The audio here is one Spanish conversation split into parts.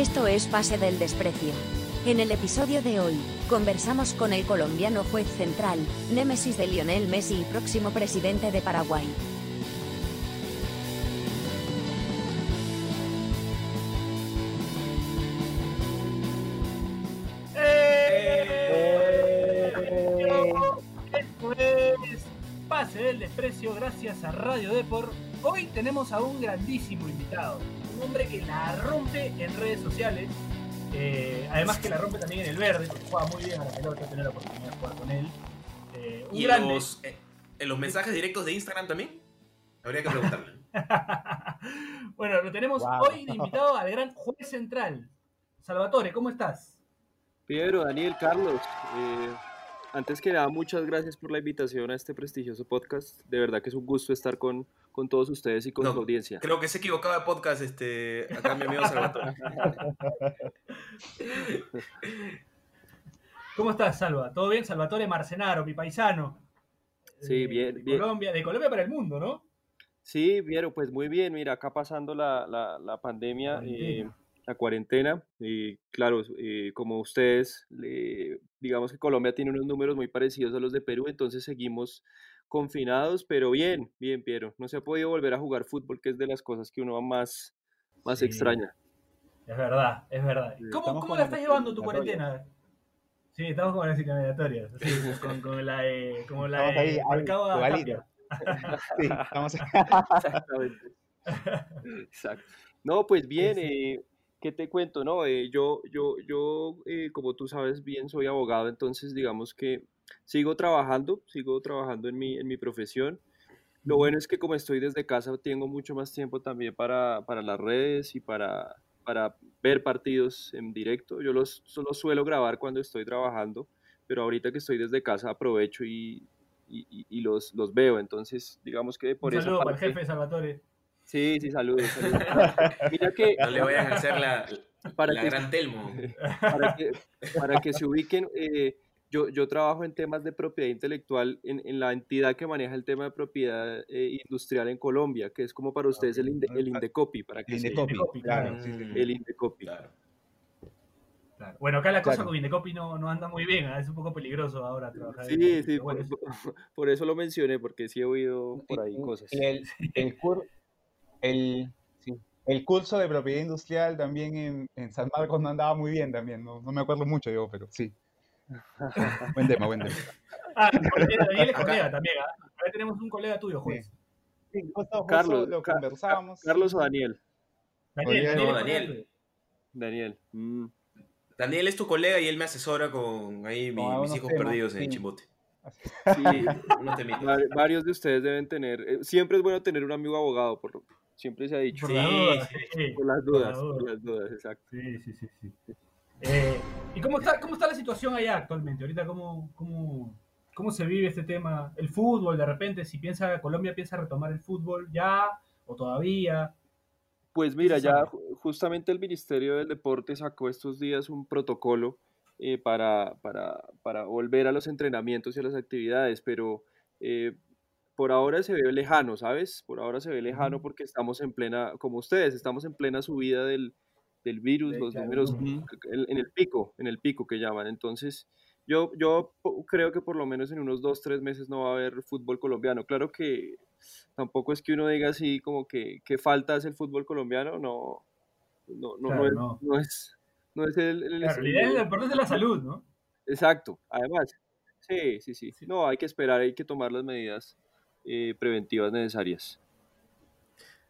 Esto es Pase del Desprecio. En el episodio de hoy, conversamos con el colombiano juez central, némesis de Lionel Messi y próximo presidente de Paraguay. Pase del Desprecio gracias a Radio Depor. Hoy tenemos a un grandísimo invitado, un hombre que la rompe en redes sociales, eh, además que la rompe también en el verde, porque juega muy bien a la pelota, tener la oportunidad de jugar con él. Eh, un ¿Y en grande. los, eh, en los mensajes directos de Instagram también? Habría que preguntarle. bueno, lo tenemos Wow. hoy de invitado al gran juez central. Salvatore, ¿cómo estás? Pedro, Daniel, Carlos, eh, antes que nada, muchas gracias por la invitación a este prestigioso podcast. De verdad que es un gusto estar con, con todos ustedes y con No, su audiencia. Creo que se equivocaba de podcast este, acá mi amigo Salvatore. ¿Cómo estás, Salva? ¿Todo bien? Salvatore Marcenaro, mi paisano. Sí, Eh, bien, de bien. Colombia, de Colombia para el mundo, ¿no? Sí, Piero, pues muy bien. Mira, acá pasando la, la, la pandemia, Cuarentena. eh, la cuarentena. Y claro, eh, como ustedes, le- digamos que Colombia tiene unos números muy parecidos a los de Perú, entonces seguimos confinados, pero bien, bien, Piero. No se ha podido volver a jugar fútbol, que es de las cosas que uno más, más Sí. extraña. Es verdad, es verdad. Sí, ¿Cómo, cómo la estás llevando tu cuarentena? Sí, estamos con las eliminatorias. Sí, con, con la de, como la ahí, de ahí, Marcao a igualito. Tapia. Sí, estamos Exactamente. Exacto. No, pues bien, Sí, eh, ¿qué te cuento? No, Eh, yo, yo, yo, eh, como tú sabes bien, soy abogado, entonces digamos que sigo trabajando, sigo trabajando en mi, en mi profesión. Lo bueno es que como estoy desde casa, tengo mucho más tiempo también para, para las redes y para, para ver partidos en directo. Yo los solo suelo grabar cuando estoy trabajando, pero ahorita que estoy desde casa aprovecho y, y, y- los, los veo. Entonces, digamos que por Un esa saludo para el parte- jefe Salvatore. Sí, sí, saludos. saludos. Mira que No le vayan a hacer la, para la que, gran Telmo. para que, para que se ubiquen, eh, yo, yo trabajo en temas de propiedad intelectual en, en la entidad que maneja el tema de propiedad eh, industrial en Colombia, que es como para ustedes el, Inde- el Indecopi, para que el se- Indecopi, claro. Sí, sí. el Indecopi. Claro. Claro. Bueno, acá la cosa Claro. con Indecopi no, no anda muy bien, ¿ah? es un poco peligroso ahora trabajar. en Sí, Indecopi, sí, bueno, por- por eso lo mencioné, porque sí he oído por ahí cosas. el, el, cur- el, sí, el curso de propiedad industrial también en, en San Marcos no andaba muy bien también, no, no me acuerdo mucho yo, pero sí. Buen tema, buen tema. Ah, Daniel es colega también, ¿ah? Acá tenemos un colega tuyo, juez. Sí, justo, justo Carlos, lo conversábamos. Carlos sí. o Daniel. Daniel, Daniel, no, Daniel. Daniel. mm. Daniel es tu colega y él me asesora con ahí mi- mis hijos temas, perdidos en sí. Chimbote. Sí, Unos varios de ustedes deben tener. eh, siempre es bueno tener un amigo abogado, por lo- siempre se ha dicho. Por Sí, las dudas, sí, sí. Por las Por las dudas, por las dudas, exacto. Sí, sí, sí, sí. Eh, ¿Y cómo está, cómo está la situación allá actualmente? Ahorita, ¿cómo, cómo, cómo se vive este tema? El fútbol, de repente, si piensa Colombia piensa retomar el fútbol ya o todavía. Pues mira, ya justamente el Ministerio del Deporte sacó estos días un protocolo eh, para, para, para volver a los entrenamientos y a las actividades, pero eh, por ahora se ve lejano, ¿sabes? Por ahora se ve lejano porque estamos en plena, como ustedes, estamos en plena subida del, del virus, De- los claro, números en, en el pico, en el pico que llaman. Entonces, yo, yo creo que por lo menos en unos dos, tres meses no va a haber fútbol colombiano. Claro que tampoco es que uno diga así como que, que falta es el fútbol colombiano, no, no, no, Claro, no es, no. no es, no es el, el- Claro, es importante es la salud, ¿no? Exacto, además, sí, sí, sí, Sí. no, hay que esperar, hay que tomar las medidas eh, preventivas necesarias.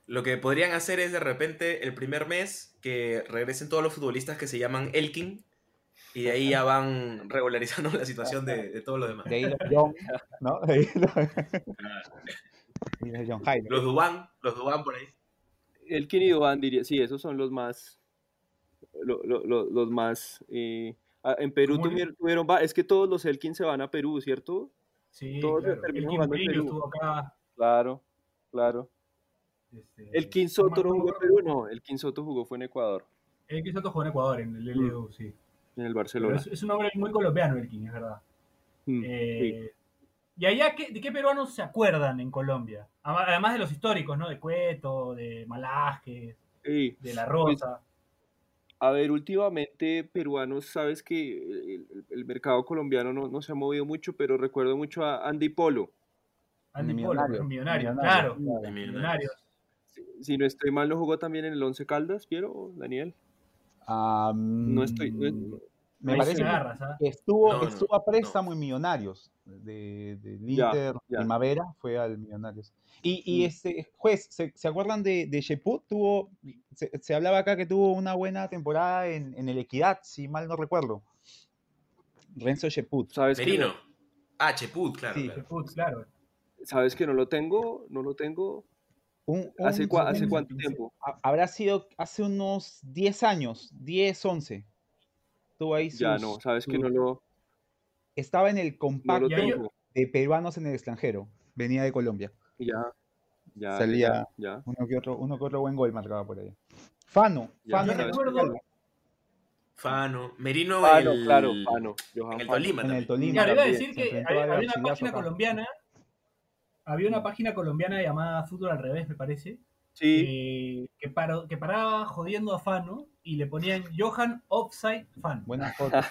Lo que podrían hacer es de repente el primer mes que regresen todos los futbolistas que se llaman Elkin y de ahí ya van regularizando la situación de, de todos los demás. De ahí los John, ¿no? De ahí los, los John Jairo. Los Dubán, los Dubán por ahí. El y Duván diría, sí, esos son los más, lo- lo- lo- los más, eh, en Perú ¿Cómo le- tuvieron, tuvieron es que todos los Elkin se van a Perú, ¿cierto? Sí, Todos claro. El estuvo acá. Claro, claro. este, El no Soto me no jugó en. Perú, no, el Soto jugó fue en Ecuador, El Kim Soto jugó en Ecuador, en el LDU, sí. en el Barcelona. es, es un hombre muy colombiano, el Kim, es verdad. Mm, sí. Eh, ¿Y allá qué- de qué peruanos se acuerdan en Colombia? Además de los históricos, ¿no? De Cueto, de Malásquez, Sí, de La Rosa. A ver, últimamente peruanos, sabes que el, el- el mercado colombiano no, no se ha movido mucho, pero recuerdo mucho a Andy Polo. Andy Polo, Millonario, millonario, millonario, claro. Millonarios. Millonarios. Si, si no estoy mal, no jugó también en el Once Caldas, Piero, Daniel. Ah, No estoy. no- mm, me Ahí parece que estuvo, No, estuvo a no. préstamo en Millonarios, de, Ya, Inter ya. Primavera, fue al Millonarios. Y, y Mm. este juez, ¿se, se acuerdan de, de Sheput? Tuvo, se, se hablaba acá que tuvo una buena temporada en, en el Equidad, si mal no recuerdo. Renzo Sheput. ¿Sabes que, Merino. no, Ah, Cheput, claro. Sí. claro. Claro. ¿Sabes que no lo tengo? No lo tengo. Un- ¿Hace, un- cua- hace un- cuánto tiempo? ha- Habrá sido hace unos 10 años, 10, 11. Tuvo ahí Ya no, sabes que no lo, Estaba en el no lo compacto de peruanos en el extranjero. Venía de Colombia. Ya, ya, Salía- ya, ya. Uno que otro, uno que otro buen gol marcaba por ahí. Fano, Ya, Fano Yo recuerdo- Fano. Merino Fano, el- claro, Fano. Johan En el. Tolima en el. Tolima. Claro, iba a decir que había, una página colombiana. Había una página colombiana llamada Fútbol al revés, me parece. Sí, eh, que, paró- que paraba jodiendo a Fano y le ponían Johan Offside Fan. Buenas fotos.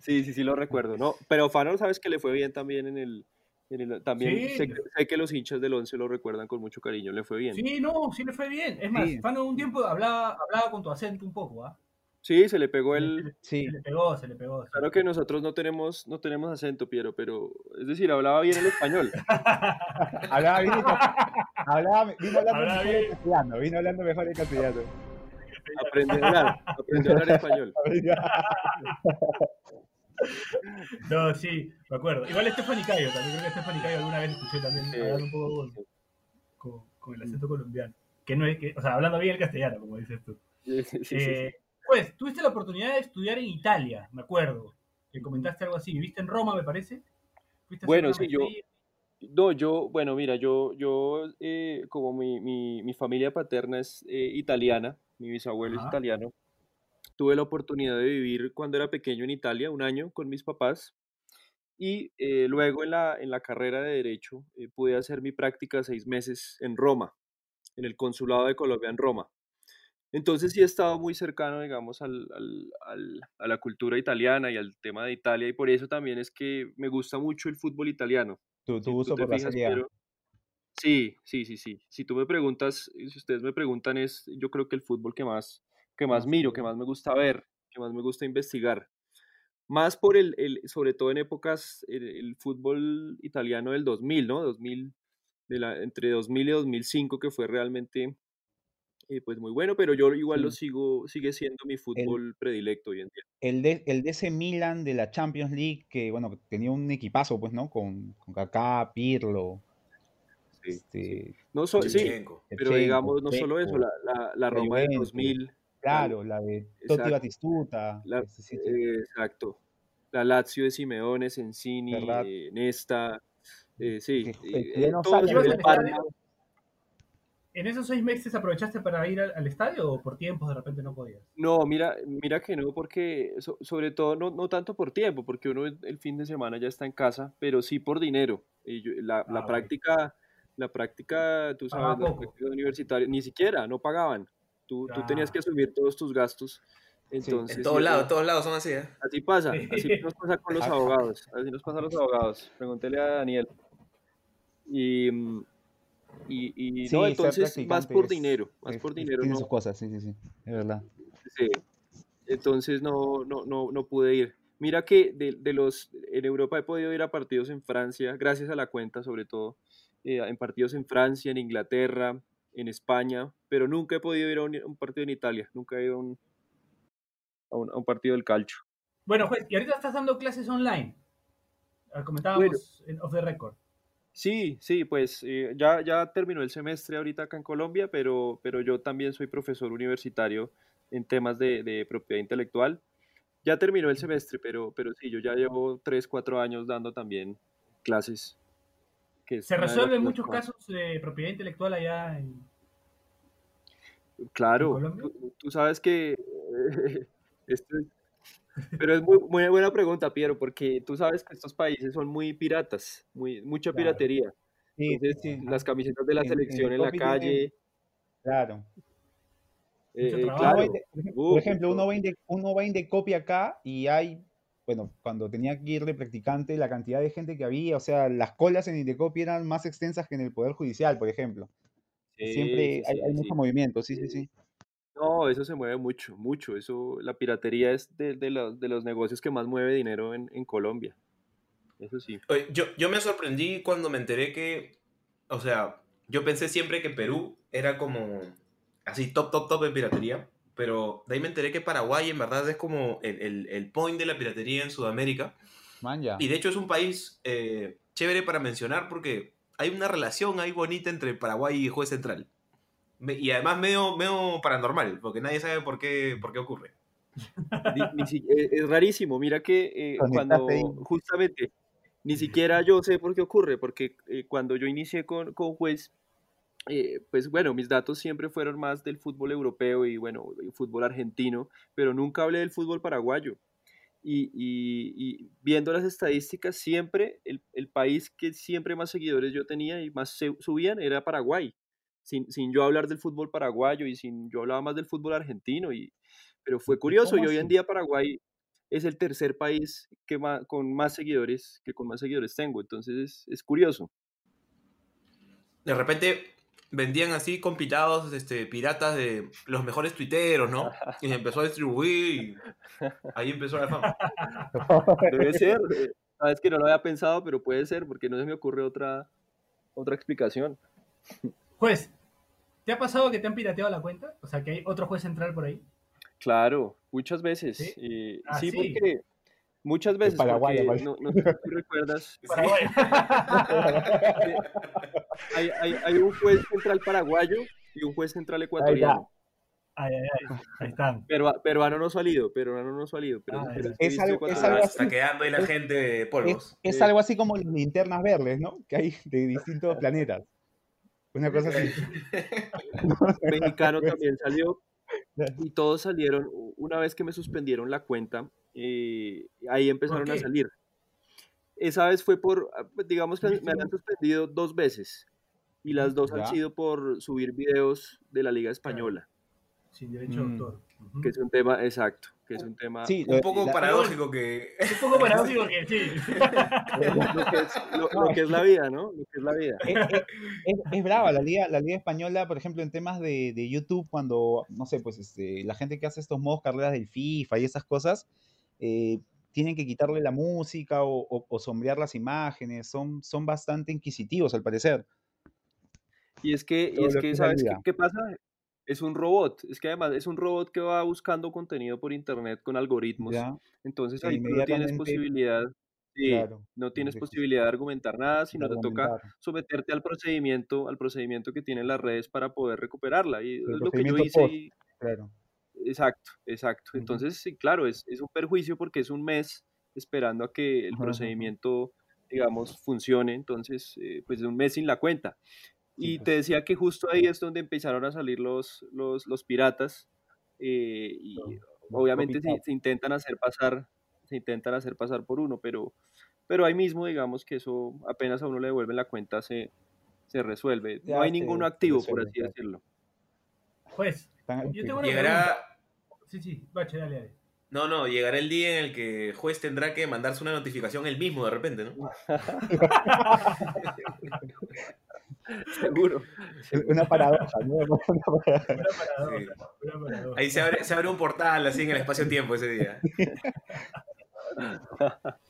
sí, sí, sí lo recuerdo, ¿no? Pero Fano, sabes que le fue bien también en el... en el- también Sí. sé, que- sé que los hinchas del Once lo recuerdan con mucho cariño, le fue bien. Sí, no, sí le fue bien. Es más, Sí. Fano un tiempo hablaba, hablaba con tu acento un poco, ¿ah? Sí, se le pegó el... Sí, Se le pegó, se le pegó. Claro que nosotros no tenemos, no tenemos acento, Piero, pero... Es decir, hablaba bien el español. hablaba bien, hablaba, vino hablando Hablaba mejor en bien. castellano, vino hablando mejor en castellano. Aprendió a hablar, aprendió a hablar español. No, sí, me acuerdo. Igual Stephanie Cayo, también creo que Stephanie Cayo alguna vez escuché también Sí. hablando un poco con, con- con el acento colombiano. Que no es que, o sea, hablando bien el castellano, como dices tú. Sí, sí, sí, sí. Eh, Pues, tuviste la oportunidad de estudiar en Italia, me acuerdo. Que comentaste algo así. ¿Viviste en Roma, me parece? ¿Fuiste a hacer Bueno, sí, yo-? No, yo, bueno, mira, yo, yo eh, como mi, mi, mi familia paterna es eh, italiana, mi bisabuelo es Ajá. italiano, tuve la oportunidad de vivir cuando era pequeño en Italia, un año con mis papás, y eh, luego en la, en la carrera de Derecho eh, pude hacer mi práctica seis meses en Roma, en el Consulado de Colombia en Roma. Entonces sí he estado muy cercano, digamos, al, al- al- a la cultura italiana y al tema de Italia, y por eso también es que me gusta mucho el fútbol italiano. Si tu tú uso te por fijas, pero- Sí, sí, sí, sí. Si tú me preguntas, y si ustedes me preguntan, es yo creo que el fútbol que más, que más miro, que más me gusta ver, que más me gusta investigar. Más por el, el- sobre todo en épocas, el, el fútbol italiano del 2000, ¿no? 2000, de la, entre 2000 y 2005, que fue realmente, eh, pues muy bueno, pero yo igual lo sigo, sigue siendo mi fútbol predilecto hoy en día. El de, el de ese Milan de la Champions League, que bueno, que tenía un equipazo, pues, ¿no? Con, con Kaká, Pirlo, Sí, este, No so- sí, Shevchenko. pero digamos, no solo eso, la, la, la Roma del Juventus, 2000, claro, la de Totti exacto. Batistuta, La- este, sí, sí, eh, exacto. La Lazio de Simeone, Sensini, eh, Nesta, eh, sí. Que- el eh, chileno todos Sala, ¿Ibas el al Parma, estadio? ¿En esos seis meses aprovechaste para ir al, al estadio o por tiempos de repente no podías? No, mira, mira que no, porque so- sobre todo no, no tanto por tiempo, porque uno el fin de semana ya está en casa, pero sí por dinero. Y yo- la, la Ah, bueno. práctica, la práctica, tú sabes, la práctica universitaria, ni siquiera, no pagaban. Tú, tú tenías que Ah. asumir todos tus gastos. Entonces, En todos sí, lados, todos lados son así, ¿eh? Así pasa, Sí. así nos pasa con los abogados, así nos pasa a los abogados. Pregúntele a Daniel. Y, mm, y, y Sí, no, entonces más por es- dinero, más es- por dinero tiene no, sus cosas, sí, sí, sí, es verdad. sí. Entonces no, no, no, no pude ir. Mira que de, de los, en Europa he podido ir a partidos en Francia, gracias a la cuenta sobre todo, eh, en partidos en Francia, en Inglaterra, en España, pero nunca he podido ir a un, un partido en Italia, nunca he ido a un, a un, a un partido del calcio. Bueno, juez, y ahorita estás dando clases online. Ah, Comentábamos en Off the Record. Sí, sí, pues eh, ya, ya terminó el semestre ahorita acá en Colombia, pero, pero yo también soy profesor universitario en temas de, de propiedad intelectual. Ya terminó el semestre, pero, pero sí, yo ya llevo tres, cuatro años dando también clases. que ¿Se resuelven muchos casos de propiedad intelectual allá en, Claro, tú, tú sabes que esto es- pero es muy, muy buena pregunta, Piero, porque tú sabes que estos países son muy piratas, muy, mucha Claro. piratería. Sí, Entonces, sí, las camisetas de la En- selección en la calle, claro. Eh, claro. Vende- por ejemplo, uno vende, uno vende copia acá y hay, bueno, cuando tenía que ir de practicante, la cantidad de gente que había, o sea, las colas en Indecopy eran más extensas que en el Poder Judicial, por ejemplo. Sí, Siempre sí, hay, sí, hay sí. mucho movimiento, sí, sí, sí. No, eso se mueve mucho, mucho. Eso, la piratería es de, de los, de los negocios que más mueve dinero en, en Colombia. Eso sí. Oye, Yo, yo me sorprendí cuando me enteré que, o sea, yo pensé siempre que Perú era como así top, top, top de piratería, pero de ahí me enteré que Paraguay en verdad es como el, el, el point de la piratería en Sudamérica. Man, ya. Y de hecho es un país eh, chévere para mencionar porque hay una relación ahí bonita entre Paraguay y Juez Central. Me- y además medio, medio paranormal, porque nadie sabe por qué, por qué ocurre. Eh, es rarísimo. Mira que eh, cuando justamente ni siquiera yo sé por qué ocurre, porque eh, cuando yo inicié con, con Juez, eh, pues bueno, mis datos siempre fueron más del fútbol europeo y bueno, y fútbol argentino, pero nunca hablé del fútbol paraguayo. Y, y- y viendo las estadísticas, siempre el, el país que siempre más seguidores yo tenía y más se- subían era Paraguay, sin, sin yo hablar del fútbol paraguayo y sin yo hablaba más del fútbol argentino. Y, pero fue curioso, y hoy en día Paraguay es el tercer país que ma- con más seguidores, que con más seguidores tengo, entonces es, es curioso. De repente vendían así compilados este, piratas de los mejores tuiteros, ¿no? Y se empezó a distribuir y ahí empezó la fama. Debe ser, eh, sabes que no lo había pensado, pero puede ser, porque no se me ocurre otra, otra explicación. Juez, ¿te ha pasado que te han pirateado la cuenta? O sea, que hay otro juez central por ahí. Claro, muchas veces. ¿Sí? eh, Ah, sí, sí. porque muchas veces, Paraguay, porque no, no sé si tú recuerdas, Paraguay. hay, hay, hay un juez central paraguayo y un juez central ecuatoriano. Ay, ay, ay. Ahí están. Perua- peruano no salido, peruano no salido. Pero, Ah, pero Es visto algo- es algo Está quedando ahí la Es- gente de polvos. Es, es algo así como las linternas verdes, ¿no? Que hay de distintos planetas. Una cosa así. mexicano también salió. Y todos salieron una vez que me suspendieron la cuenta eh, ahí empezaron a salir. Esa vez fue por digamos que me ¿Tuviste han suspendido dos veces y las dos Ya. han sido por subir videos de la liga española. Sin derecho de Mm. autor. Que es un tema exacto que es un tema Sí, Un poco la- paradójico que... Un poco paradójico que sí. lo que es, lo- lo que es la vida no lo que es la vida es, es- es- brava la liga, la liga española, por ejemplo, en temas de, de YouTube, cuando, no sé, pues este, la gente que hace estos modos carreras del FIFA y esas cosas, eh, tienen que quitarle la música o, o- o sombrear las imágenes, son, son bastante inquisitivos al parecer. Y es que, y es que que es la ¿sabes qué pasa? Es un robot, es que además es un robot que va buscando contenido por internet con algoritmos. ¿ya? Entonces que ahí no tienes posibilidad, sí, Claro, no tienes de- posibilidad de argumentar nada, sino te toca someterte al procedimiento, al procedimiento que tienen las redes para poder recuperarla. Y El es lo que yo hice. post. y- Claro. exacto, exacto. Entonces, sí, claro, es, es un perjuicio porque es un mes esperando a que el procedimiento, digamos, funcione. Entonces, eh, pues es un mes sin la cuenta. Y pues. te decía que justo ahí es donde empezaron a salir los, los, los piratas. eh, y obviamente se, se intentan hacer pasar, se intentan hacer pasar por uno, pero, pero ahí mismo digamos que eso apenas a uno le devuelven la cuenta se, se resuelve. Ya no hay ninguno activo, por así decirlo. Juez, Están- yo tengo una pregunta. Llegará... Sí, sí, bache, dale, dale. No, no, llegará el día en el que el juez tendrá que mandarse una notificación él mismo de repente, ¿no? Seguro. Una paradoja, ¿no? Una paradoja. Una paradoja, Sí. una paradoja. Ahí se abre, se abre un portal así en el espacio-tiempo ese día.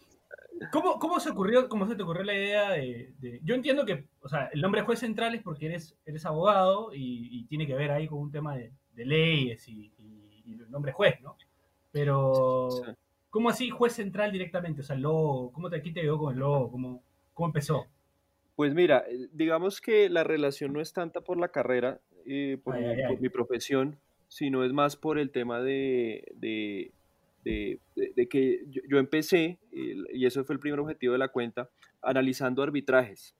¿Cómo, ¿Cómo se ocurrió, cómo se te ocurrió la idea de, de- Yo entiendo que, o sea, el nombre juez central es porque eres, eres abogado y, y tiene que ver ahí con un tema de, de leyes y, y- y el nombre juez, ¿no? Pero. ¿cómo así juez central directamente? O sea, el logo, ¿cómo te, aquí te quedó con el logo? ¿Cómo, cómo empezó? Pues mira, eh, digamos que la relación no es tanta por la carrera, eh, por, Ay, mi, ay, por ay. mi profesión, sino es más por el tema de, de, de- que yo, yo empecé, y eso fue el primer objetivo de la cuenta, analizando arbitrajes.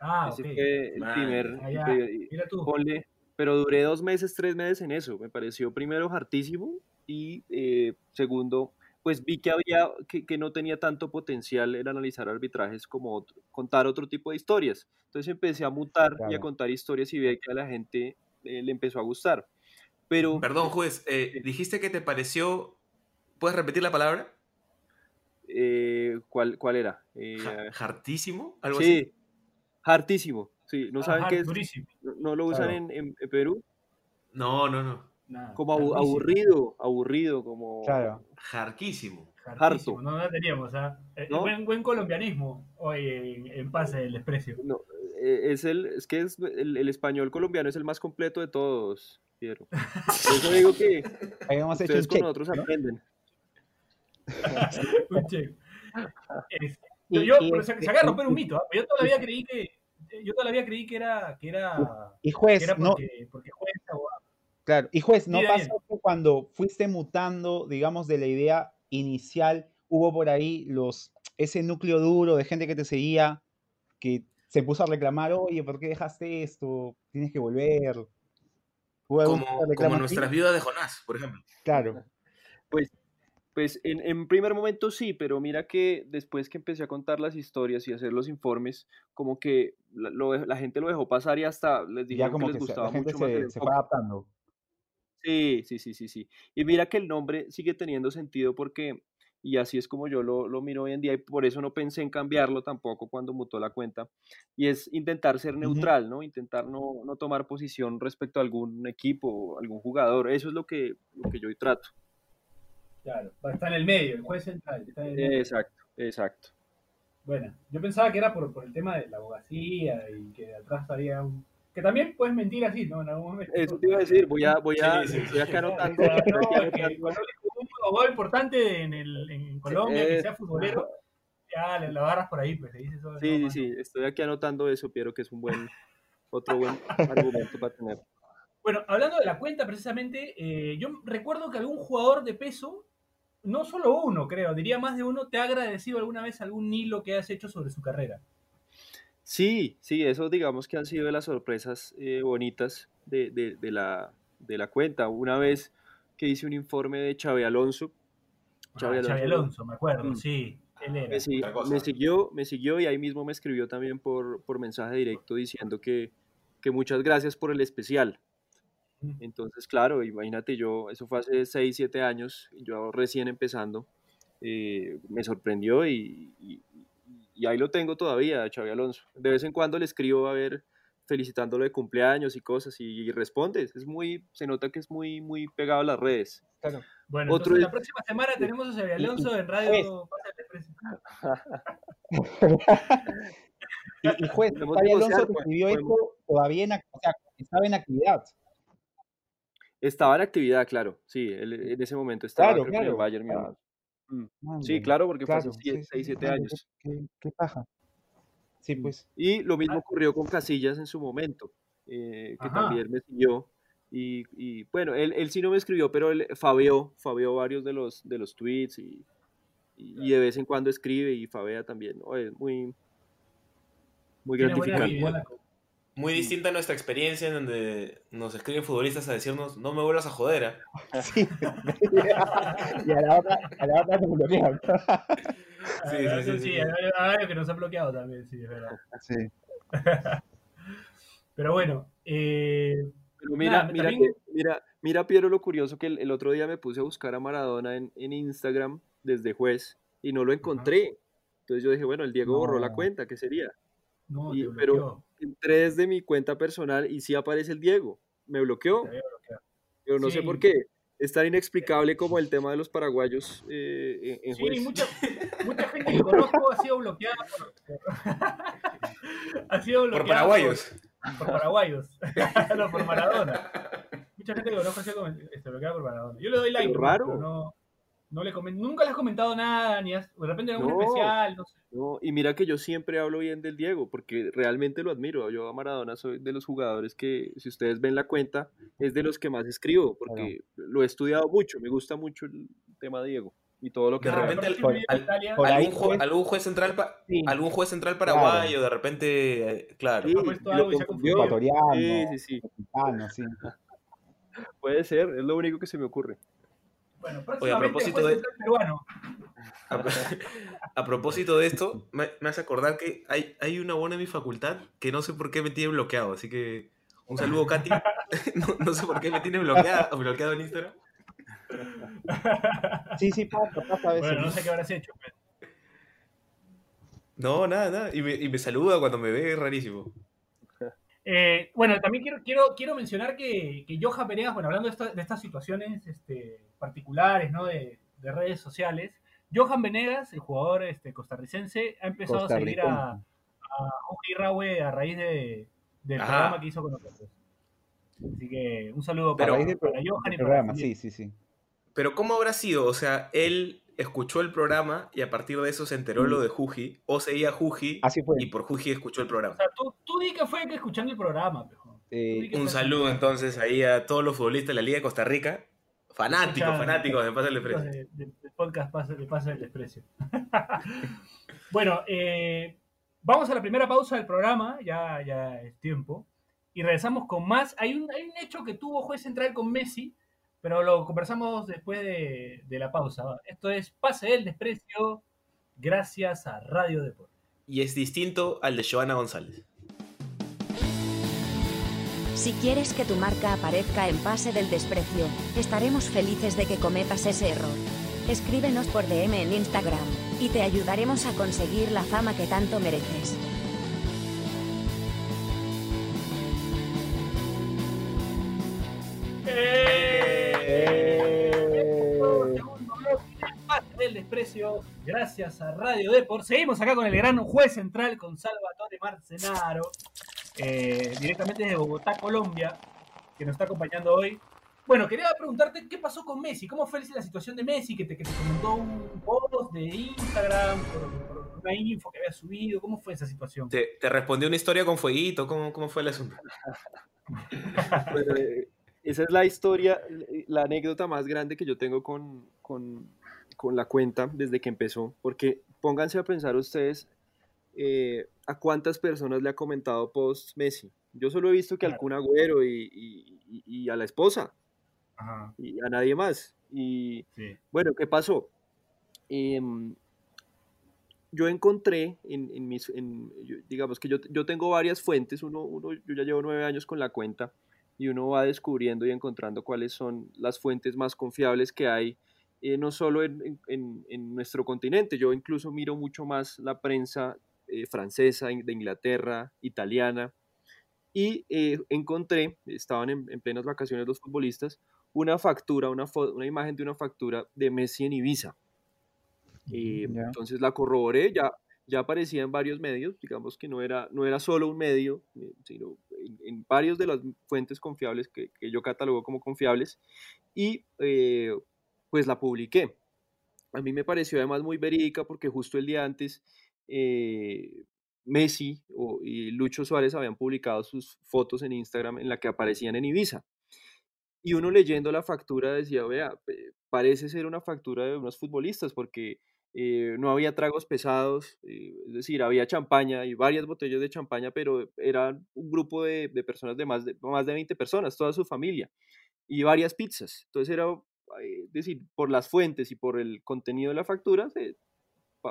Ah, Ese fue el primer, pe- Mira tú. ponle, pero duré dos meses, tres meses en eso. Me pareció primero hartísimo y eh, segundo, pues vi que había, que, que no tenía tanto potencial el analizar arbitrajes como otro- contar otro tipo de historias. Entonces empecé a mutar y a contar historias y vi que a la gente eh, le empezó a gustar. Pero, Perdón, juez, eh, dijiste que te pareció. ¿Puedes repetir la palabra? eh, ¿cuál, ¿cuál era? Eh, Ja- ¿Hartísimo? ¿Algo así? sí, hartísimo. Sí, ¿no saben Ajá, qué es? ¿No, no lo usan Claro. en- en Perú? No, no, no. Nada, Como abu- hartísimo, aburrido, aburrido, como... Claro. Jarquísimo. hartísimo. harto. No, no la teníamos. ¿ah? Eh, ¿No? Buen, buen colombianismo hoy en, en pase del desprecio. No, eh, es el, es que es el, el español colombiano es el más completo de todos, Piero. Por eso digo que Habíamos hecho un ustedes con check. nosotros aprenden. Un check. Es- yo, y pero se, se acaba de romper un mito. ¿ah? Yo todavía creí que. Yo todavía creí que era. Que era, Y que juez, era no, porque, porque juez abogado. Claro, y juez, ¿no pasó que cuando fuiste mutando, digamos, de la idea inicial, hubo por ahí los, ese núcleo duro de gente que te seguía, que se puso a reclamar, oye, ¿por qué dejaste esto? Tienes que volver. ¿Hubo algún Como, como nuestras viudas de Jonás, por ejemplo. Claro. Pues, pues en, en primer momento sí, pero mira que después que empecé a contar las historias y hacer los informes, como que la, lo dej- la gente lo dejó pasar y hasta les Ya dijeron como que que les se- gustaba la gente mucho más el se, se fue adaptando. Sí, sí, sí, sí, sí. Y mira que el nombre sigue teniendo sentido porque, y así es como yo lo, lo miro hoy en día, y por eso no pensé en cambiarlo tampoco cuando mutó la cuenta, y es intentar ser neutral, ¿no? Intentar no, no tomar posición respecto a algún equipo o algún jugador. Eso es lo que, lo que yo hoy trato. Claro, está en el medio, el juez central. Está en el medio. Exacto, exacto. Bueno, yo pensaba que era por, por el tema de la abogacía y que de atrás estaría un. Que también puedes mentir así, ¿no? En algún momento. Eso te iba a decir, voy a, voy a, Sí, sí, estoy acá Claro, anotando. no, que anotando. cuando le- un abogado importante en, el, en Colombia, que Eh, sea futbolero, ya le lo agarras por ahí, pues le dices eso. Sí, sí, no, sí, estoy aquí anotando eso, Piero, que es un buen, otro buen argumento para tener. Bueno, hablando de la cuenta, precisamente, eh, yo recuerdo que algún jugador de peso, no solo uno, creo, diría más de uno, te ha agradecido alguna vez algún hilo que has hecho sobre su carrera. Sí, sí, eso digamos que han sido de las sorpresas eh, bonitas de, de- de la, de la cuenta. Una vez que hice un informe de Xavi Alonso, Xavi Ah, Alonso. Alonso, me acuerdo, Mm. sí, él era. me, siguió, me siguió y ahí mismo me escribió también por, por mensaje directo diciendo que, que muchas gracias por el especial. Mm. Entonces, claro, imagínate yo, eso fue hace 6, 7 años, yo recién empezando, eh, me sorprendió y, y- y ahí lo tengo todavía, a Xavi Alonso. De vez en cuando le escribo a ver, felicitándolo de cumpleaños y cosas, y, y responde, es muy, se nota que es muy, muy pegado a las redes. Claro. Bueno, Otro entonces es- la próxima semana tenemos a Xavi Alonso en. Radio. Y, y juez, Xavi Alonso te pues, escribió esto todavía en, ac- o sea, estaba en actividad. Estaba en actividad, claro, sí, él en ese momento estaba Claro, creo que en el claro. Bayern Múnich. Mm. man, Sí, claro, porque fue claro, hace sí, 6, sí, sí, 7 man, años. Qué, qué- paja. Sí, Mm. pues. Y lo mismo ocurrió con Casillas en su momento, eh, que Ajá. también me siguió. Y, y, bueno, él, él sí no me escribió, pero él fabeó, fabeó varios de los, de los tweets y, y, y de vez en cuando escribe y fabea también. ¿no? Es muy, muy buena gratificante. buena- Muy distinta a nuestra experiencia en donde nos escriben futbolistas a decirnos, no me vuelvas a joder. ¿ah". Sí. y a la otra, a la otra te bloquean. Sí, sí, sí, sí, sí. varios que nos han bloqueado también, sí, es verdad. Sí. Pero bueno, eh, Pero mira, Nada, mira, también- que- mira, mira, Piero, lo curioso que el, el otro día me puse a buscar a Maradona en, en Instagram desde juez y no lo encontré. Entonces yo dije, bueno, el Diego borró la cuenta, ¿qué sería? No, Y- te pero-. Entré desde mi cuenta personal y sí aparece el Diego. Me bloqueó, pero no sé Sí. por qué. Es tan inexplicable como el tema de los paraguayos eh, en, en Sí, juez. mucha, mucha gente que conozco ha sido bloqueada por, ha sido Por bloqueada paraguayos. Por, por paraguayos. no, por Maradona. Mucha gente que conozco ha sido este, bloqueada por Maradona. Yo le doy like. Raro. pero No, no le comen- nunca le has comentado nada, ni has, de repente en algún No. especial, no sé. No, y mira que yo siempre hablo bien del Diego, porque realmente lo admiro. Yo a Maradona soy de los jugadores que, si ustedes ven la cuenta, es de los que más escribo, porque lo he estudiado mucho, me gusta mucho el tema de Diego y todo lo que De repente vive en al- Italia, por ¿Algún, ju- juez- algún juez central pa- Sí. algún juez central paraguayo, de repente, eh, claro. Sí, lo. Ecuatoriano, Sí, sí, sí, mexicano, sí. puede ser, es lo único que se me ocurre. Bueno, Oye, a propósito de- peruano. A, a propósito de esto, me, me hace acordar que hay, hay una buena en mi facultad que no sé por qué me tiene bloqueado, así que Un saludo, Katy. no, no sé por qué me tiene bloqueada, bloqueado en Instagram. Sí, sí, pasa, pasa a veces. Bueno, no sé qué habrás hecho. pues. No, nada, nada. Y me, y me saluda cuando me ve, es rarísimo. Eh, bueno, también quiero, quiero, quiero mencionar que, que Johan Venegas, bueno, hablando de, esta- de estas situaciones este, particulares, ¿no? De, de redes sociales, Johan Venegas, el jugador este, costarricense, ha empezado a seguir a, a Jorge Raue a raíz de, del Ajá. programa que hizo con nosotros. Así que un saludo Pero- para, pro- Johan y para programa, sí, sí, sí. Pero ¿cómo habrá sido? O sea, él escuchó el programa y a partir de eso se enteró lo de Juji, o seguía Juji Así fue. y por Juji escuchó el O programa. sea, tú, tú di que fue que escuchando el programa. Eh, Un saludo entonces ahí a todos los futbolistas de la Liga de Costa Rica. Fanáticos, fanáticos de Pásale Precio. de- de- podcast pasa, pasa el desprecio. bueno, eh, vamos a la primera pausa del programa, ya, ya es tiempo, y regresamos con más. Hay un, hay un hecho que tuvo juez central con Messi, pero lo conversamos después de, de la pausa. Esto es Pase del Desprecio, gracias a Radio Deportes. Y es distinto al de Joana González. Si quieres que tu marca aparezca en Pase del Desprecio, estaremos felices de que cometas ese error. Escríbenos por DM en Instagram, y te ayudaremos a conseguir la fama que tanto mereces. Del Desprecio, gracias a Radio Deport. Seguimos acá con el gran juez central, con Salvatore Marcenaro, eh, directamente desde Bogotá, Colombia, que nos está acompañando hoy. Bueno, quería preguntarte qué pasó con Messi, cómo fue la situación de Messi, que te, que te comentó un post de Instagram, por, por una info que había subido, ¿cómo fue esa situación? ¿Te, te respondió una historia con fueguito? ¿Cómo, cómo fue el asunto? Bueno, eh, esa es la historia, la anécdota más grande que yo tengo con, con, con la cuenta desde que empezó, porque pónganse a pensar ustedes eh, a cuántas personas le ha comentado post Messi. Yo solo he visto que al. Kun Agüero y, y- a la esposa Ajá, y a nadie más. Y sí. bueno, ¿qué pasó? Em, yo encontré en, en mis, en- digamos que yo, yo tengo varias fuentes, uno, uno, yo ya llevo nueve años con la cuenta y uno va descubriendo y encontrando cuáles son las fuentes más confiables que hay, eh, no solo en- en nuestro continente, yo incluso miro mucho más la prensa eh, francesa, de Inglaterra, italiana, y eh, encontré, estaban en, en plenas vacaciones los futbolistas, una factura, una, una imagen de una factura de Messi en Ibiza. Eh, Ya. Entonces la corroboré, ya, ya aparecía en varios medios, digamos que no era, no era solo un medio, sino en, en varios de las fuentes confiables que, que yo catalogo como confiables, y eh, pues la publiqué. A mí me pareció además muy verídica porque justo el día antes eh, Messi y Lucho Suárez habían publicado sus fotos en Instagram en la que aparecían en Ibiza. Y uno leyendo la factura decía, vea, parece ser una factura de unos futbolistas porque eh, no había tragos pesados, eh, es decir, había champaña y varias botellas de champaña, pero era un grupo de, personas de más, de más de 20 personas, toda su familia, y varias pizzas. Entonces era, eh, es decir, por las fuentes y por el contenido de la factura, se,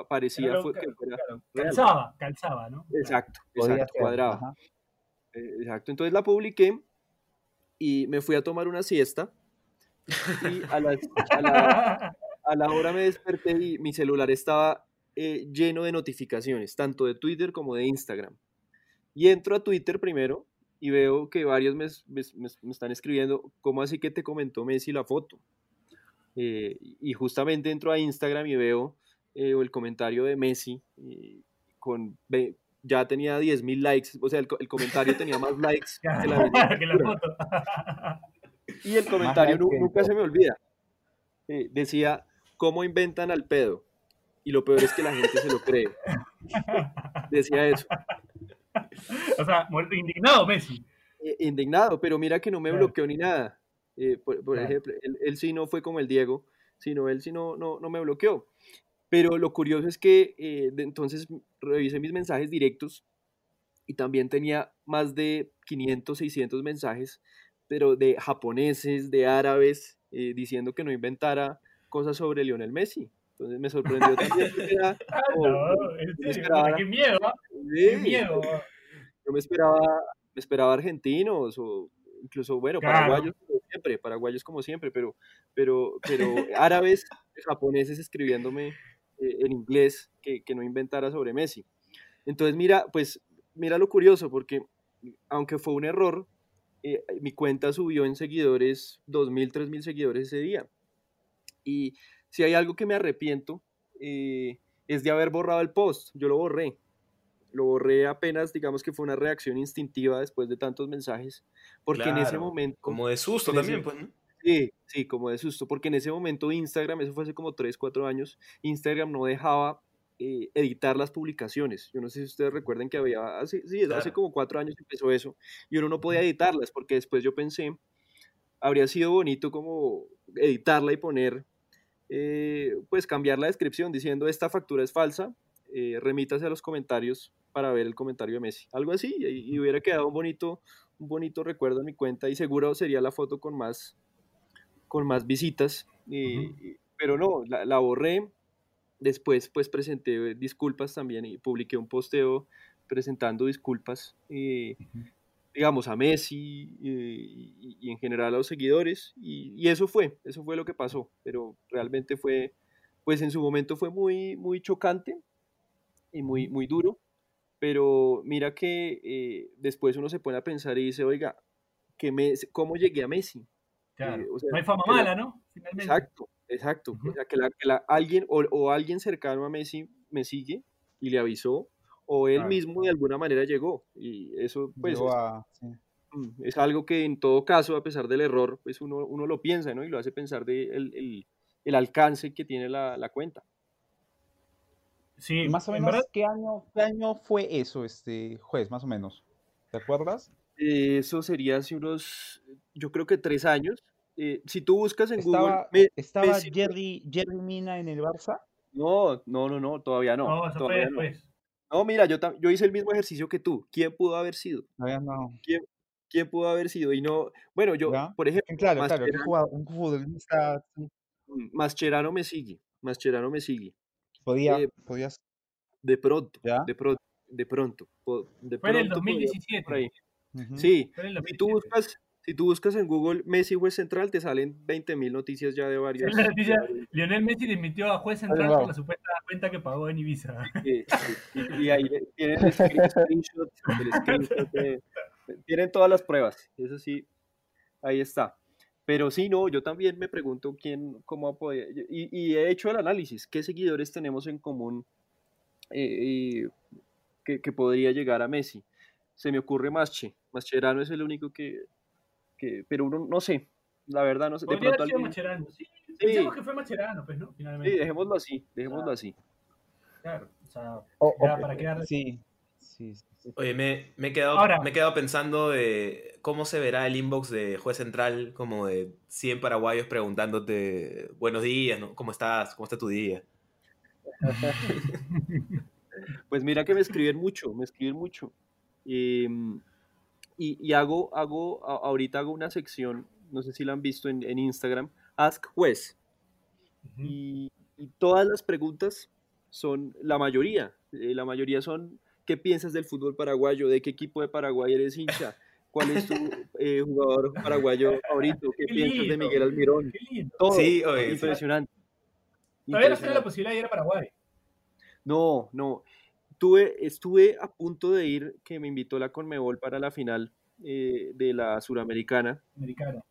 parecía Claro, fue- que fuera. Calzaba, calzaba, ¿no? Exacto, exacto, cuadraba. ajá. Eh, Exacto, entonces la publiqué y me fui a tomar una siesta y a, las- a la, a la hora me desperté y mi celular estaba eh, lleno de notificaciones, tanto de Twitter como de Instagram. Y entro a Twitter primero y veo que varios me, me- me- me están escribiendo, ¿cómo así que te comentó Messi la foto? Eh, y justamente entro a Instagram y veo eh, el comentario de Messi eh, con... ve- Ya tenía 10.000 likes, o sea, el, co- el comentario tenía más likes que la que la foto. Y el comentario nu- nunca se me olvida. Eh, decía, ¿cómo inventan al pedo? Y lo peor es que la gente se lo cree. Decía eso. o sea, muerto indignado Messi. Eh, indignado, pero mira que no me Claro. bloqueó ni nada. Eh, por por Claro. ejemplo, él, él sí no fue como el Diego, sino él sí no, no, no me bloqueó. Pero lo curioso es que eh, de entonces revisé mis mensajes directos y también tenía más de 500, 600 mensajes, pero de japoneses, de árabes, eh, diciendo que no inventara cosas sobre Lionel Messi. Entonces me sorprendió también. era Ah, como- no, me esperaba- qué miedo, ¿ah? qué miedo. yo me esperaba, me esperaba argentinos o incluso, bueno, Claro. paraguayos como siempre, paraguayos como siempre, pero, pero, pero árabes, japoneses escribiéndome eh, en inglés que, que no inventara sobre Messi. Entonces, mira, pues, mira lo curioso, porque aunque fue un error, eh, mi cuenta subió en seguidores, 2.000, 3.000 seguidores ese día. Y si hay algo que me arrepiento, eh, es de haber borrado el post. Yo lo borré. Lo borré apenas, digamos que fue una reacción instintiva después de tantos mensajes, porque en ese momento... Como de susto ese- también, pues, ¿no? Sí, sí, como de susto, porque en ese momento Instagram, eso fue hace como 3, 4 años, Instagram no dejaba eh, editar las publicaciones. Yo no sé si ustedes recuerden que había, hace, sí, hace Claro. como 4 años empezó eso, y uno no podía editarlas, porque después yo pensé, habría sido bonito como editarla y poner, eh, pues cambiar la descripción diciendo esta factura es falsa, eh, remítase a los comentarios para ver el comentario de Messi. Algo así, y, y hubiera quedado un bonito, un bonito recuerdo en mi cuenta, y seguro sería la foto con más con más visitas, y- pero no, la, la borré. Después, pues presenté disculpas también y publiqué un posteo presentando disculpas, eh, digamos, a Messi eh, y, y en general a los seguidores. Y, y eso fue, eso fue lo que pasó. Pero realmente fue, pues en su momento fue muy, muy chocante y muy, muy duro. Pero mira que eh, después uno se pone a pensar y dice, oiga, ¿qué me, ¿cómo llegué a Messi? Claro. Eh, o sea, no hay fama mala, ¿no? Finalmente. Exacto, exacto. O sea, que, la, que la- alguien o, o alguien cercano a Messi me sigue y le avisó, o él Claro. mismo de alguna manera llegó. Y eso, pues, es, sí. mm, es algo que en todo caso, a pesar del error, pues uno, uno lo piensa, ¿no? Y lo hace pensar de el, el- el alcance que tiene la, la cuenta. Sí, más o en menos, ¿qué año, ¿qué año fue eso, este juez, más o menos? ¿Te acuerdas? Eh, Eso sería hace unos, yo creo que tres años. Eh, si tú buscas en Google, ¿Estaba, Me- estaba Messi- Jerry, Jerry Mina en el Barça? no, no, no, no, todavía no. no, eso fue todavía no. después. No, mira, yo, tam- yo hice el mismo ejercicio que tú. ¿Quién pudo haber sido? Todavía no. quién pudo haber sido y no, bueno, yo, ¿Ya? por ejemplo, Claro, claro, ¿qué Mascherano, jugador- un futbolista mm, Mascherano me sigue, Mascherano me sigue, podía, Eh, podías, de pronto, ¿Ya? de pronto, de pronto, Fue en el pronto podría estar 2017. por ahí. ujú. Sí, Fue si tú 2017. buscas, si tú buscas en Google Messi juez central, te salen 20.000 noticias ya de varios. Lionel Messi desmitió a juez central por la supuesta cuenta que pagó en Ibiza. sí, y, y ahí tienen el screen- screenshot, el screenshot de- tienen todas las pruebas, eso sí, ahí está. Pero sí, no, yo también me pregunto quién, cómo ha podido, y, y he hecho el análisis, qué seguidores tenemos en común eh, eh, que, que podría llegar a Messi. Se me ocurre Masche, Mascherano es el único que, que pero uno no sé, la verdad no sé, de pronto haber sido alguien- Macherano. Sí, pensemos que fue Macherano, pues, ¿no? sí, Finalmente. dejémoslo así, dejémoslo así. Claro, o sea, O- ya o- para quedar. sí, sí, sí, sí. Oye, me, me he quedado, Ahora- me he quedado pensando de cómo se verá el inbox de juez central, como de 100 paraguayos preguntándote buenos días, ¿no? ¿Cómo estás? ¿Cómo está tu día? Pues mira que me escriben mucho, me escriben mucho. Em, y, y hago, hago, a- ahorita hago una sección, no sé si la han visto en, en Instagram, Ask Juez. Y, y todas las preguntas son, la mayoría, eh, la mayoría son, ¿qué piensas del fútbol paraguayo? ¿De qué equipo de Paraguay eres hincha? ¿Cuál es tu eh, jugador paraguayo favorito? ¿Qué Qué piensas de. Miguel Almirón? Qué lindo. Todo, Sí, oye, impresionante. Todavía no se da la posibilidad de ir a Paraguay. No, no. Tuve, estuve a punto de ir, que me invitó la Conmebol para la final eh, de la Suramericana, Americano.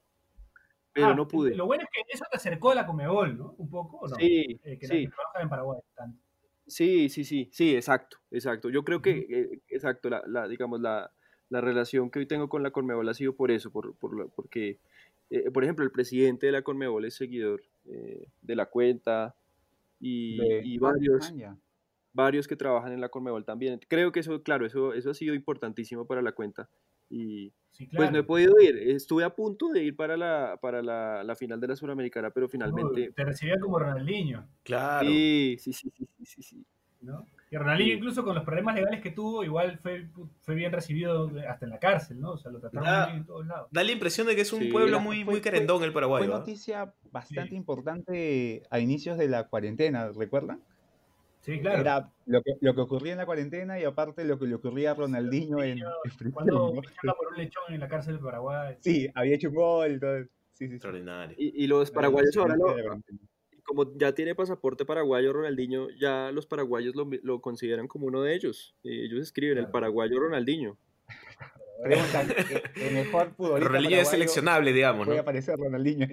pero Ah, no pude. Lo bueno es que eso te acercó a la Comebol, ¿no? Un poco, ¿o no? Sí, Eh, que, sí. que en Paraguay. tanto. Sí, sí, sí, sí, exacto, exacto. Yo creo que, eh, exacto, la, la, digamos, la, la relación que hoy tengo con la Conmebol ha sido por eso, por, por lo- porque, eh, por ejemplo, el presidente de la Conmebol es seguidor eh, de la cuenta y, De- y varios. Varios que trabajan en la Conmebol también. Creo que eso, claro, eso, eso ha sido importantísimo para la cuenta. Y Sí, pues no he podido ir. Estuve a punto de ir para la, para la, la final de la Suramericana, pero Uy, finalmente... te recibía como Ronaldinho, Claro. Sí, sí, sí, sí, sí, sí, sí. ¿no? Y Ronaldinho, Sí. incluso con los problemas legales que tuvo, igual fue, fue bien recibido hasta en la cárcel, ¿no? O sea, lo trataron Ah. muy bien en todos lados. Da la impresión de que es un Sí. pueblo muy, fue- muy fue- querendón el Paraguay, Fue ¿va? noticia bastante Sí. importante a inicios de la cuarentena, ¿recuerdan? Sí, claro. Era lo que, lo que ocurría en la cuarentena y aparte lo que le ocurría a Ronaldinho en, en Friburgo, Cuando ¿no? por un lechón en la cárcel de Paraguay. Sí, había hecho un gol todo. Sí, sí, sí. Extraordinario. Y, y los paraguayos ahora, lo- como ya tiene pasaporte paraguayo Ronaldinho, ya los paraguayos lo, lo consideran como uno de ellos. Eh, ellos escriben el Claro. paraguayo Ronaldinho. Preguntan, ¿el- el mejor futbolista Ronaldinho es seleccionable, digamos, Puede ¿no? aparecer Ronaldinho.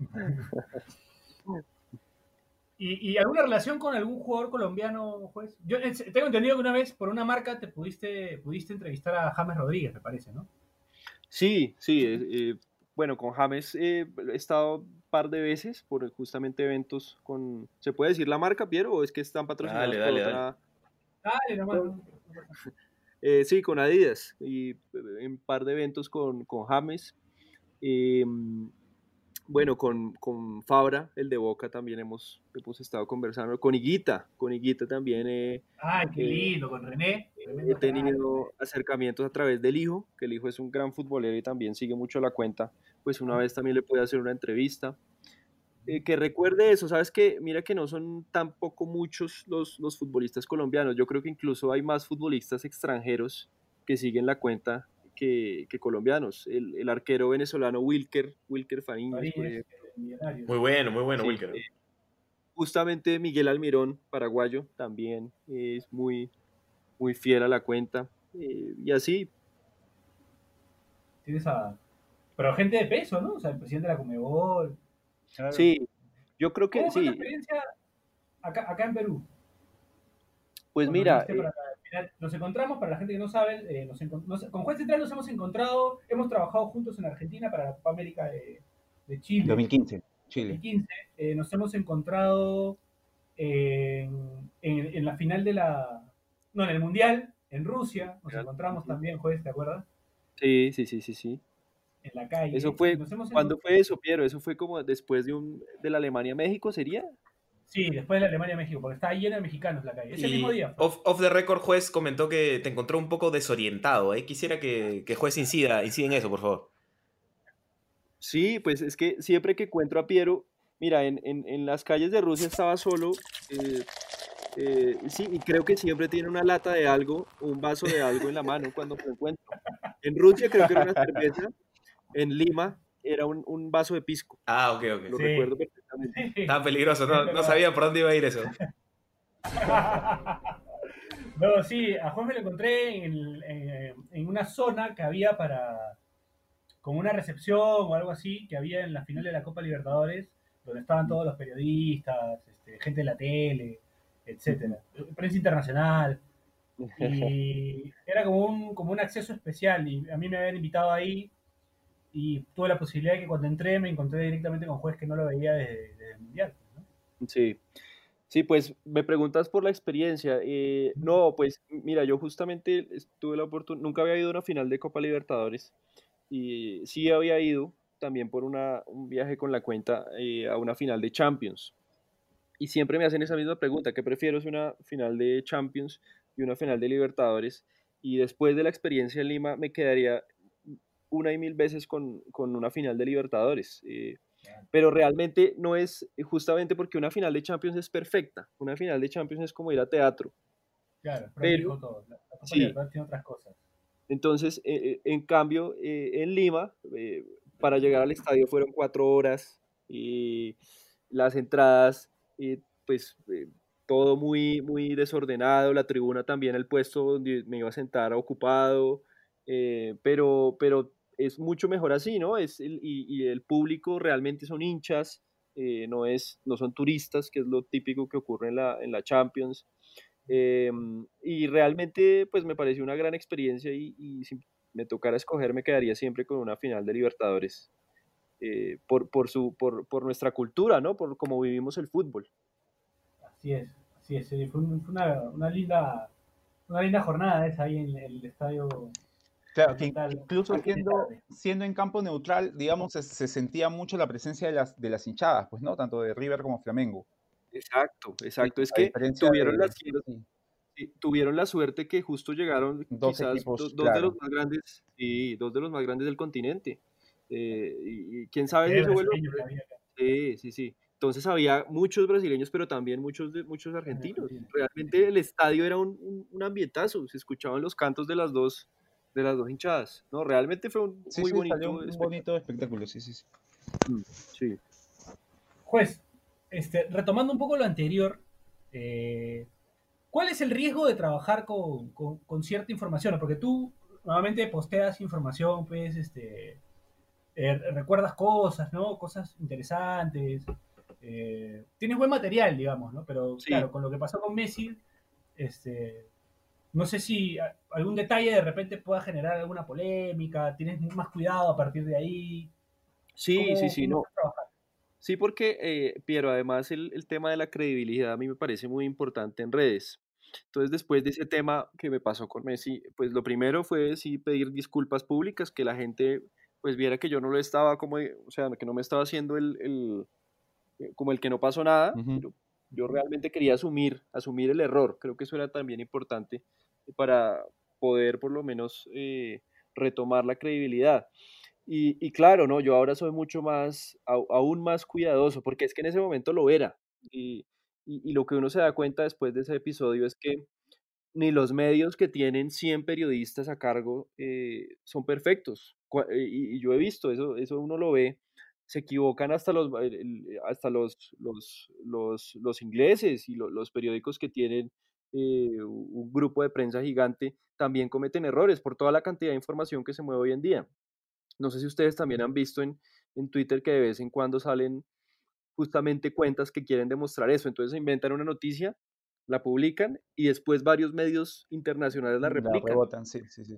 ¿Y, y alguna relación con algún jugador colombiano, juez? Yo tengo entendido que una vez por una marca te pudiste, pudiste entrevistar a James Rodríguez, me parece, ¿no? Sí, sí. eh, eh, bueno, con James eh, he estado un par de veces por justamente eventos con... ¿Se puede decir la marca, Piero? ¿O es que están patrocinados Dale, por dale, otra? Dale, nomás. no-. Eh, sí, con Adidas y en un par de eventos con, con James. Eh, bueno, con, con Fabra, el de Boca, también hemos, hemos estado conversando. Con Higuita, con Higuita también eh, Ay, qué Eh, lindo, con René. tremendo he tenido acercamientos a través del hijo, que el hijo es un gran futbolero y también sigue mucho la cuenta. Pues una vez también le pude hacer una entrevista. Eh, que recuerde eso, sabes que mira que no son tampoco muchos los, los futbolistas colombianos. Yo creo que incluso hay más futbolistas extranjeros que siguen la cuenta que, que colombianos. El, el arquero venezolano Wilker, Wilker Fariñas. Muy bueno, muy bueno, Sí, Wilker. eh, justamente Miguel Almirón, paraguayo, también es muy, muy fiel a la cuenta. eh, y así, Tienes a... Pero gente de peso, ¿no? O sea, el presidente de la Comebol. Claro. sí, yo creo que ¿Cómo fue sí. experiencia acá, acá en Perú? Pues mira, eh? Nos encontramos, para la gente que no sabe, eh, nos con Juez Central nos hemos encontrado, hemos trabajado juntos en Argentina para la Copa América de, de Chile. 2015, Chile. 2015, eh, nos hemos encontrado en, en- en la final de la. No, en el Mundial, en Rusia, nos encontramos también, juez, ¿te acuerdas? sí, sí, sí, sí, sí. En la calle. Eso fue, ¿cuándo fue eso, Piero? Eso fue como después de un, de la Alemania-México, ¿sería? Sí, después de la Alemania-México, porque estaba llena de mexicanos la calle. Ese Y mismo día. off the record, juez comentó que te encontró un poco desorientado. ¿eh? Quisiera que, que juez incida, incida en eso, por favor. Sí, pues es que siempre que encuentro a Piero, mira, en, en, en las calles de Rusia estaba solo, eh, eh, sí, y creo que siempre tiene una lata de algo, un vaso de algo en la mano cuando me encuentro. En Rusia creo que era una cerveza, en Lima era un, un vaso de pisco, Ah, ok, ok. lo Sí. recuerdo perfectamente. Estaba peligroso, no, sabía por dónde iba a ir eso. no, sí, a Juan me lo encontré en, en- en una zona que había para. como una recepción o algo así, que había en la final de la Copa Libertadores, donde estaban todos los periodistas, este, gente de la tele, etcétera, prensa internacional. Y era como un, como un acceso especial. Y a mí me habían invitado ahí. Y tuve la posibilidad de que cuando entré me encontré directamente con juez que no lo veía desde, desde el mundial. Sí, sí, pues me preguntas por la experiencia. eh, no, pues mira, yo justamente tuve la oportunidad, nunca había ido a una final de Copa Libertadores y sí había ido también por una, un viaje con la cuenta eh, a una final de Champions. Y siempre me hacen esa misma pregunta, ¿qué prefiero es una final de Champions y una final de Libertadores? Y después de la experiencia en Lima me quedaría una y mil veces con, con una final de Libertadores. eh, pero realmente no es justamente porque una final de Champions es perfecta. Una final de Champions es como ir a teatro. Claro, Pero- todo. La Copa sí. Tiene otras cosas. Entonces, eh, eh, en cambio, eh, en Lima, eh, para llegar al estadio fueron cuatro horas y las entradas, eh, pues eh, todo muy, muy desordenado, la tribuna también, el puesto donde me iba a sentar ocupado, eh, pero, pero es mucho mejor así, ¿no? Es el- y, el público realmente son hinchas, eh, no, es, no son turistas, que es lo típico que ocurre en la, en la Champions. Eh, y realmente, pues me pareció una gran experiencia y, si me tocara escoger, me quedaría siempre con una final de Libertadores. eh, por, por, su, por, por nuestra cultura, ¿no? Por cómo vivimos el fútbol. Así es, así es. fue una, una linda una linda jornada esa ahí en el estadio. Claro, que incluso siendo, siendo en campo neutral, digamos, se, se sentía mucho la presencia de las, de las hinchadas, pues, ¿no? Tanto de River como Flamengo. Exacto, exacto. Es que tuvieron, de- la, sí, sí, tuvieron la suerte que justo llegaron Dos quizás equipos, do- dos de los más grandes, sí, dos de los más grandes del continente. Eh, y, y quién sabe si acá. Sí, sí, sí. Entonces había muchos brasileños, pero también muchos, de, muchos argentinos. Realmente el estadio era un, un, un, ambientazo, se escuchaban los cantos de las dos, de las dos hinchadas. No, realmente fue un Sí, muy sí, bonito, un espectáculo. bonito espectáculo, sí, sí. sí. Mm, sí. Juez, este, retomando un poco lo anterior, eh, ¿cuál es el riesgo de trabajar con, con- con cierta información? Porque tú normalmente posteas información, pues, este, eh, recuerdas cosas, ¿no? Cosas interesantes. eh, tienes buen material, digamos, ¿no? Pero Sí. claro, con lo que pasó con Messi, este, no sé si a- algún detalle de repente pueda generar alguna polémica, tienes más cuidado a partir de ahí. Sí, ¿Cómo- sí, sí, cómo no. Sí, porque, eh, Piero, además el, el tema de la credibilidad a mí me parece muy importante en redes. Entonces, después de ese tema que me pasó con Messi, pues lo primero fue sí pedir disculpas públicas, que la gente pues viera que yo no lo estaba como, eh, o sea, que no me estaba haciendo el, el, eh, como el que no pasó nada, pero yo realmente quería asumir, asumir el error. Creo que eso era también importante para poder por lo menos eh, retomar la credibilidad. Y, claro, ¿no? Yo ahora soy mucho más, aún más cuidadoso, porque es que en ese momento lo era. Y, lo que uno se da cuenta después de ese episodio es que ni los medios que tienen 100 periodistas a cargo eh, son perfectos. Eh, Y, yo he visto, eso, eso uno lo ve, se equivocan hasta los, hasta los, los, los, ingleses y lo- los periódicos que tienen eh, un grupo de prensa gigante también cometen errores por toda la cantidad de información que se mueve hoy en día. No sé si ustedes también han visto en, en Twitter que de vez en cuando salen justamente cuentas que quieren demostrar eso. Entonces se inventan una noticia, la publican y después varios medios internacionales la La replican. rebotan, sí, sí, sí.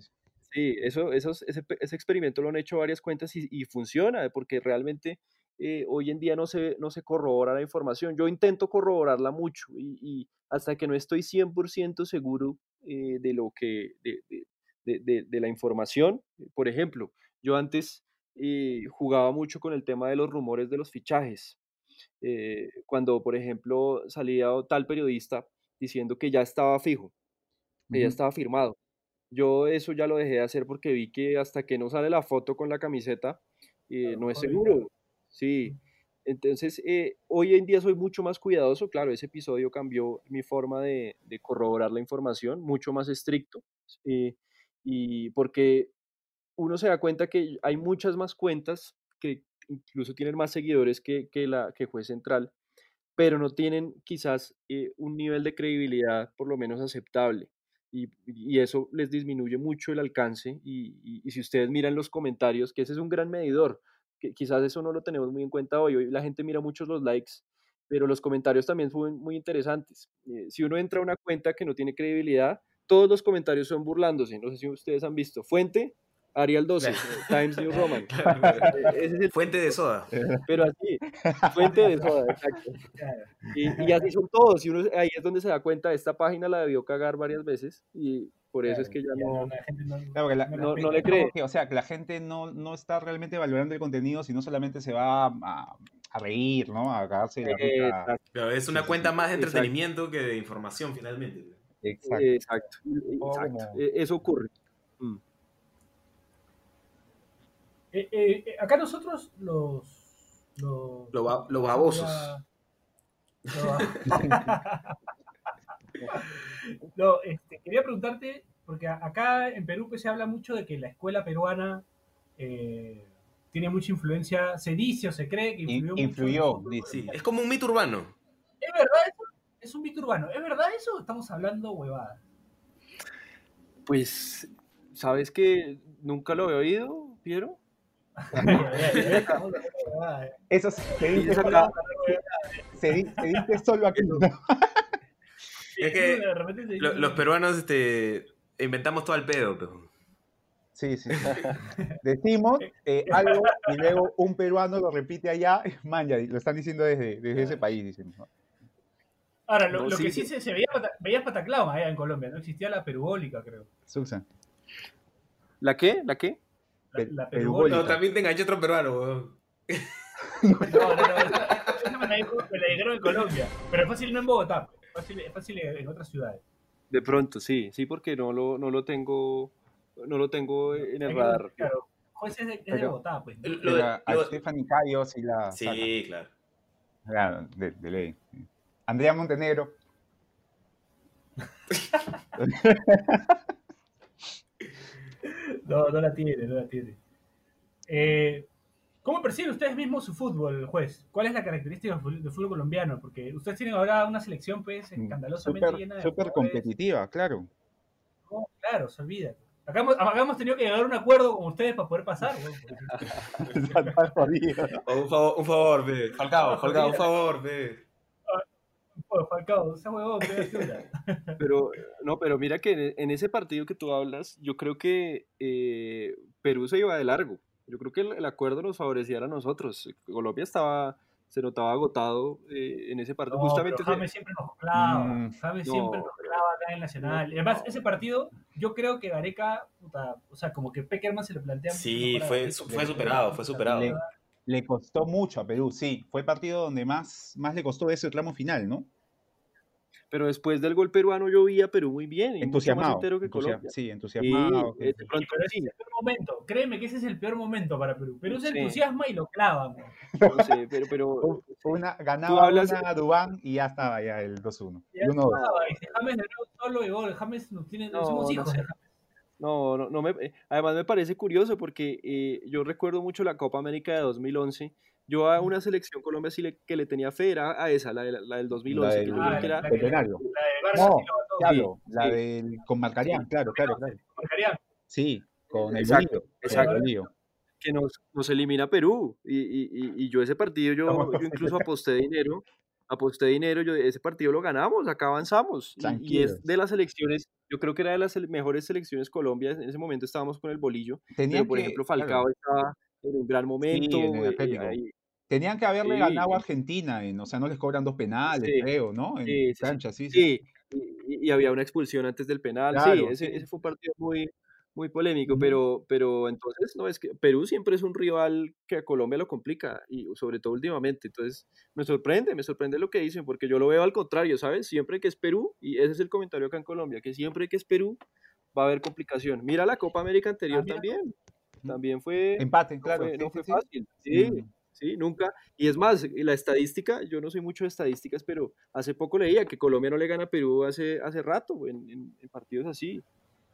Sí, eso, esos- ese, ese experimento lo han hecho varias cuentas y, y funciona, porque realmente eh, hoy en día no se, no se corrobora la información. Yo intento corroborarla mucho y, y hasta que no estoy 100% seguro eh, de lo que, de, de- de- de- la información, por ejemplo, yo antes eh, jugaba mucho con el tema de los rumores de los fichajes. Eh, cuando, por ejemplo, salía tal periodista diciendo que ya estaba fijo, que ya estaba firmado. Yo eso ya lo dejé de hacer porque vi que hasta que no sale la foto con la camiseta, eh, no es seguro. Sí. Entonces, eh, hoy en día soy mucho más cuidadoso. Claro, ese episodio cambió mi forma de, de corroborar la información, mucho más estricto. eh, y porque uno se da cuenta que hay muchas más cuentas que incluso tienen más seguidores que, que la que Juez Central, pero no tienen quizás eh, un nivel de credibilidad por lo menos aceptable. Y, eso les disminuye mucho el alcance. Y, y- y si ustedes miran los comentarios, que ese es un gran medidor, que quizás eso no lo tenemos muy en cuenta hoy. Hoy la gente mira mucho los likes, pero los comentarios también son muy interesantes. Eh, si uno entra a una cuenta que no tiene credibilidad, todos los comentarios son burlándose. No sé si ustedes han visto. Fuente, Arial 12, eh, Times New Roman. Eh, Ese es el Fuente de soda. pero así, fuente de soda, exacto. Y, y así son todos, y uno ahí es donde se da cuenta, esta página la debió cagar varias veces, y por eso es que ya no... no- Claro, que la- no no- respeta. no le cree. que, o sea, que la gente no, no está realmente valorando el contenido, sino solamente se va a, a reír, ¿no? A cagarse la Claro, es una cuenta más de Exacto. entretenimiento que de información finalmente. Exacto. exacto, poco exacto, e- eso ocurre. Mm. Eh, eh, eh, acá nosotros los. Los, Lo ba- los babosos. No, este, quería preguntarte, porque acá en Perú pues, se habla mucho de que la escuela peruana eh, tiene mucha influencia, se dice o se cree que In- influyó. mucho en el influyó, dice. Sí, es como un mito urbano. ¿Es verdad eso? Es un mito urbano. ¿Es verdad eso o estamos hablando huevadas? Pues, ¿sabes que nunca lo he oído, Piero? Estamos hablando huevadas. Eso se se dice, solo, di- se dice solo aquí. los peruanos este, inventamos todo el pedo. pero- Sí, sí. Decimos eh, algo y luego un peruano lo repite allá. Man, ya lo están diciendo desde, desde ese país, dicen. ¿no? Ahora, lo, No, lo sí, que sí sí. se, se veía, veías pataclao allá en Colombia, ¿no? Existía la perubólica, creo. Susan. ¿La qué? ¿La qué? La, la perubólica. No, también te enganché otro peruano. weón. No, no, no. Esa, esa me, la dijo- me la dijeron en Colombia. Pero es fácil no en Bogotá. Es fácil, es fácil en otras ciudades. De pronto, sí, sí, porque no lo, no lo tengo, no lo tengo en el Hay que- radar. Claro. Juez es de, es de Bogotá, pues. Lo- a lo- Stephanie Cayo sí la saca. Sí, claro. Claro, de, de ley. Andrea Montenegro. No, no la tiene, no la tiene. Eh, ¿Cómo perciben ustedes mismos su fútbol, juez? ¿Cuál es la característica del fútbol, colombiano? Porque ustedes tienen ahora una selección pues escandalosamente Súper llena de súper competitiva, claro. No, claro, se olvida. Acá hemos, acá hemos tenido que llegar a un acuerdo con ustedes para poder pasar. Oh, un favor, un favor, ve. Falcao, Falcao, un favor, ve. Falcao, ese huevón. Pero, no, pero mira que en, en ese partido que tú hablas, yo creo que eh, Perú se iba de largo. Yo creo que el, el acuerdo nos favorecía a nosotros. Colombia estaba, se notaba agotado eh, en ese partido. No, Justamente James siempre nos clava. Mm, James no, siempre nos clava acá en el Nacional. Y además, ese partido, yo creo que Gareca, puta, o sea, como que Peckerman se le plantea. mucho Sí, fue, Gareca. fue superado, fue superado. Le, le costó mucho a Perú, sí. Fue el partido donde más, más le costó ese tramo final, ¿no? Pero después del gol peruano yo vi a Perú muy bien. y mucho más Entusiasmado. que Colombia. sí, entusiasmado. eh, de pronto Pero ese sí, es el peor momento. Créeme que ese es el peor momento para Perú. Perú se Sí. entusiasma y lo clava. no sé, pero, pero una, ganaba hablas- una a Dubán y ya estaba ya el 2-1. Ya Y 1-2. clava, y James de nuevo solo y gol. James no tiene, No, somos no hijos sé. de James. No, no, no me, eh, además me parece curioso porque eh, yo recuerdo mucho la Copa América de 2011. Yo a una selección Colombia sí le, que le tenía fe era a esa, la, de- la del 2011, que yo del- Ah, que la- era... la- Centenario. La de Vargas No. Claro, la sí. del con Marcarián, claro, claro, claro. Marcarían. Sí, con el Exacto, bolillo. con el exacto. bolillo. que nos, nos elimina Perú. Y, y, y- y yo ese partido, yo, yo incluso aposté dinero, aposté dinero, yo ese partido lo ganamos, acá avanzamos. Y- es de las selecciones, yo creo que era de las mejores selecciones Colombia, en ese momento estábamos con el bolillo, Tenían pero por que- ejemplo claro, Falcao estaba en un gran momento. en el eh, ahí- Tenían que haberle Sí. ganado a Argentina, en, o sea, no les cobran dos penales, Sí. creo, ¿no? En Sí, cancha, sí, sí. Y, y había una expulsión antes del penal. sí, Claro, ese, sí. ese fue un partido muy, muy polémico, pero, pero entonces, no, es que Perú siempre es un rival que a Colombia lo complica, y sobre todo últimamente. Entonces, me sorprende, me sorprende lo que dicen, porque yo lo veo al contrario, ¿sabes? Siempre que es Perú, y ese es el comentario acá en Colombia, que siempre que es Perú va a haber complicación. Mira la Copa América anterior mira. también. También fue, Empate, no claro. fue, no fue fácil. Sí, Mm. Sí, nunca. Y es más, la estadística, yo no soy mucho de estadísticas, pero hace poco leía que Colombia no le gana a Perú hace, hace rato en, en- en partidos así.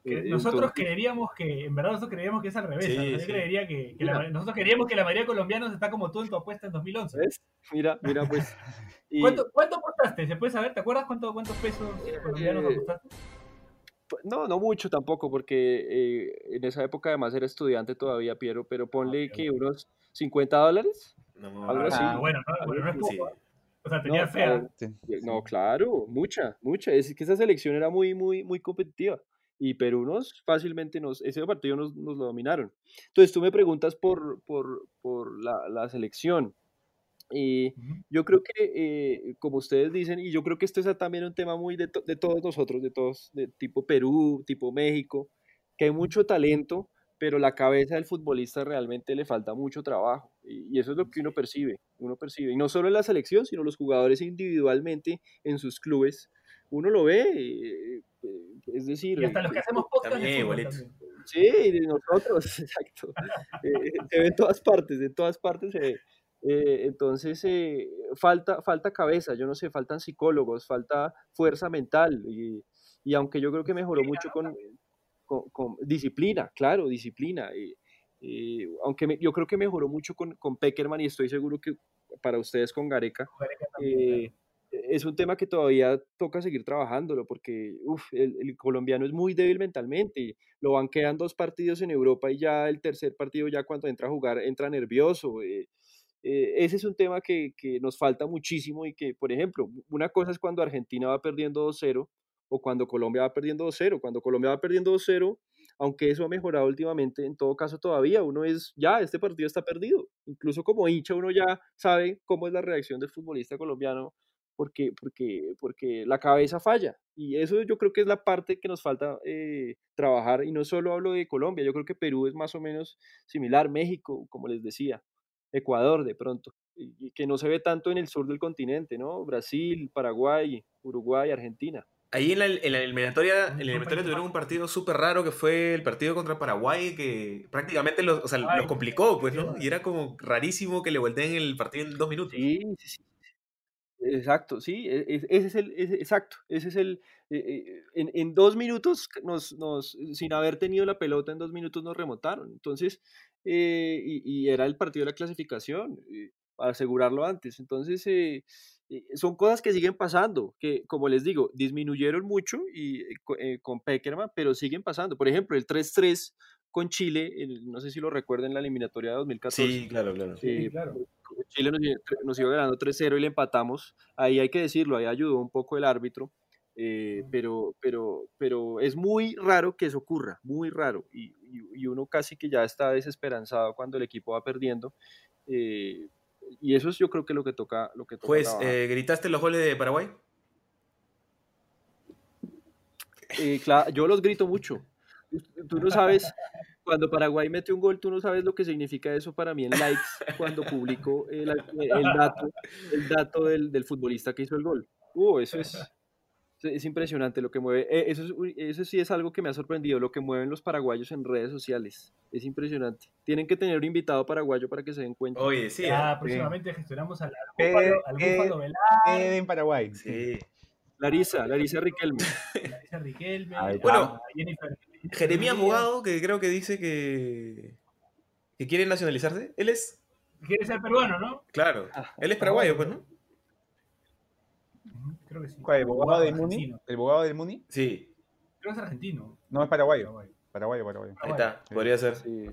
Que Eh, nosotros entonces, creeríamos que, en verdad nosotros creeríamos que es al revés. Sí, ¿no? Yo sí. creería que, que la nosotros creeríamos que la mayoría de colombianos está como tú en tu apuesta en 2011. ¿ves? Mira, mira, pues. y, ¿Cuánto, ¿Cuánto apostaste? ¿Se puede saber? ¿Te acuerdas cuánto, cuántos pesos colombianos Eh, apostaste? Pues, no, no mucho tampoco, porque eh, en esa época además era estudiante todavía, Piero, pero ponle ok, que unos 50 dólares. No, algo así. Ah, bueno, no, bueno, no es poco. Sí. O sea, tenía No, fea. Sí, sí. No, claro, mucha, mucha. Es que esa selección era muy, muy, muy competitiva. Y Perú nos fácilmente nos, ese partido nos, nos lo dominaron. Entonces tú me preguntas por, por, por la, la selección. Y Ujú. yo creo que, eh, como ustedes dicen, y yo creo que esto es también un tema muy de, to- de todos nosotros, de todos, de tipo Perú, tipo México, que hay mucho talento, pero la cabeza del futbolista realmente le falta mucho trabajo. Y, y eso es lo que uno percibe, uno percibe. Y no solo en la selección, sino los jugadores individualmente en sus clubes. Uno lo ve, eh, eh, es decir... Y hasta los que hacemos podcast también. Sí, de nosotros, exacto. Eh, se ve en todas partes, en todas partes se ve. Eh, entonces, eh, falta, falta cabeza, yo no sé, faltan psicólogos, falta fuerza mental. Y, y aunque yo creo que mejoró mucho con, con, con disciplina, claro, disciplina. y- y aunque me- yo creo que mejoró mucho con, con Peckerman y estoy seguro que para ustedes con Gareca, Gareca también, eh, es un tema que todavía toca seguir trabajándolo porque uf, el, el colombiano es muy débil mentalmente. Lo van quedan dos partidos en Europa y ya el tercer partido, ya cuando entra a jugar, entra nervioso. eh, eh, ese es un tema que, que nos falta muchísimo y que, por ejemplo, una cosa es cuando Argentina va perdiendo 2-0 o cuando Colombia va perdiendo 2-0. Cuando Colombia va perdiendo 2-0, aunque eso ha mejorado últimamente, en todo caso todavía uno es, ya, este partido está perdido. Incluso como hincha uno ya sabe cómo es la reacción del futbolista colombiano porque, porque, porque la cabeza falla. Y eso yo creo que es la parte que nos falta eh, trabajar. Y no solo hablo de Colombia, yo creo que Perú es más o menos similar, México, como les decía, Ecuador de pronto, y, que no se ve tanto en el sur del continente, ¿no? Brasil, Paraguay, Uruguay, Argentina. Ahí en la, en la eliminatoria, en la eliminatoria tuvieron un partido súper raro que fue el partido contra Paraguay que prácticamente los, o sea, los complicó, pues, ¿no? Y era como rarísimo que le volteen el partido en dos minutos. Sí, sí, sí. Exacto, sí, e- e- ese es el, ese- exacto, ese es el, eh, en, en dos minutos nos, nos, sin haber tenido la pelota, en dos minutos nos remontaron, entonces, eh, y, y era el partido de la clasificación, eh, para asegurarlo antes, entonces, eh, eh, son cosas que siguen pasando, que como les digo, disminuyeron mucho y, eh, co- eh, con Peckerman, pero siguen pasando, por ejemplo, el 3-3 con Chile, el- no sé si lo recuerdan en la eliminatoria de 2014. Sí, claro, claro. Sí, Eh, claro. Chile nos, nos iba ganando 3-0 y le empatamos. Ahí hay que decirlo, ahí ayudó un poco el árbitro, eh, pero, pero, pero es muy raro que eso ocurra, muy raro. Y, y- y uno casi que ya está desesperanzado cuando el equipo va perdiendo. eh, y eso es yo creo que lo que toca. Lo que toca eh, ¿gritaste los goles de Paraguay? Yo los grito mucho. Tú no sabes, cuando Paraguay mete un gol, tú no sabes lo que significa eso para mí en likes cuando publico el, el dato, el dato del, del futbolista que hizo el gol. Uh, eso es, es impresionante lo que mueve. eh, Eso, es, eso sí es algo que me ha sorprendido, lo que mueven los paraguayos en redes sociales. Es impresionante. Tienen que tener un invitado paraguayo para que se den cuenta. Oye, sí. ¿eh? próximamente gestionamos al, al Eh, Búfalo, al eh, Búfalo Velar, en Paraguay. Sí. Larisa, Larisa Riquelme. Larisa Riquelme, Ahí a está. Bueno, Jennifer. Jeremías que creo que dice que, que quiere nacionalizarse. Él es, Quiere ser peruano, ¿no? claro, Ah, él es paraguayo, pues, ¿no? Creo que sí. ¿Cuál, ¿El abogado del Muni? ¿El abogado del Muni? Sí, Creo que es argentino. No, es paraguayo. Paraguay. Paraguayo, paraguayo. ahí está, Sí. podría ser. Sí,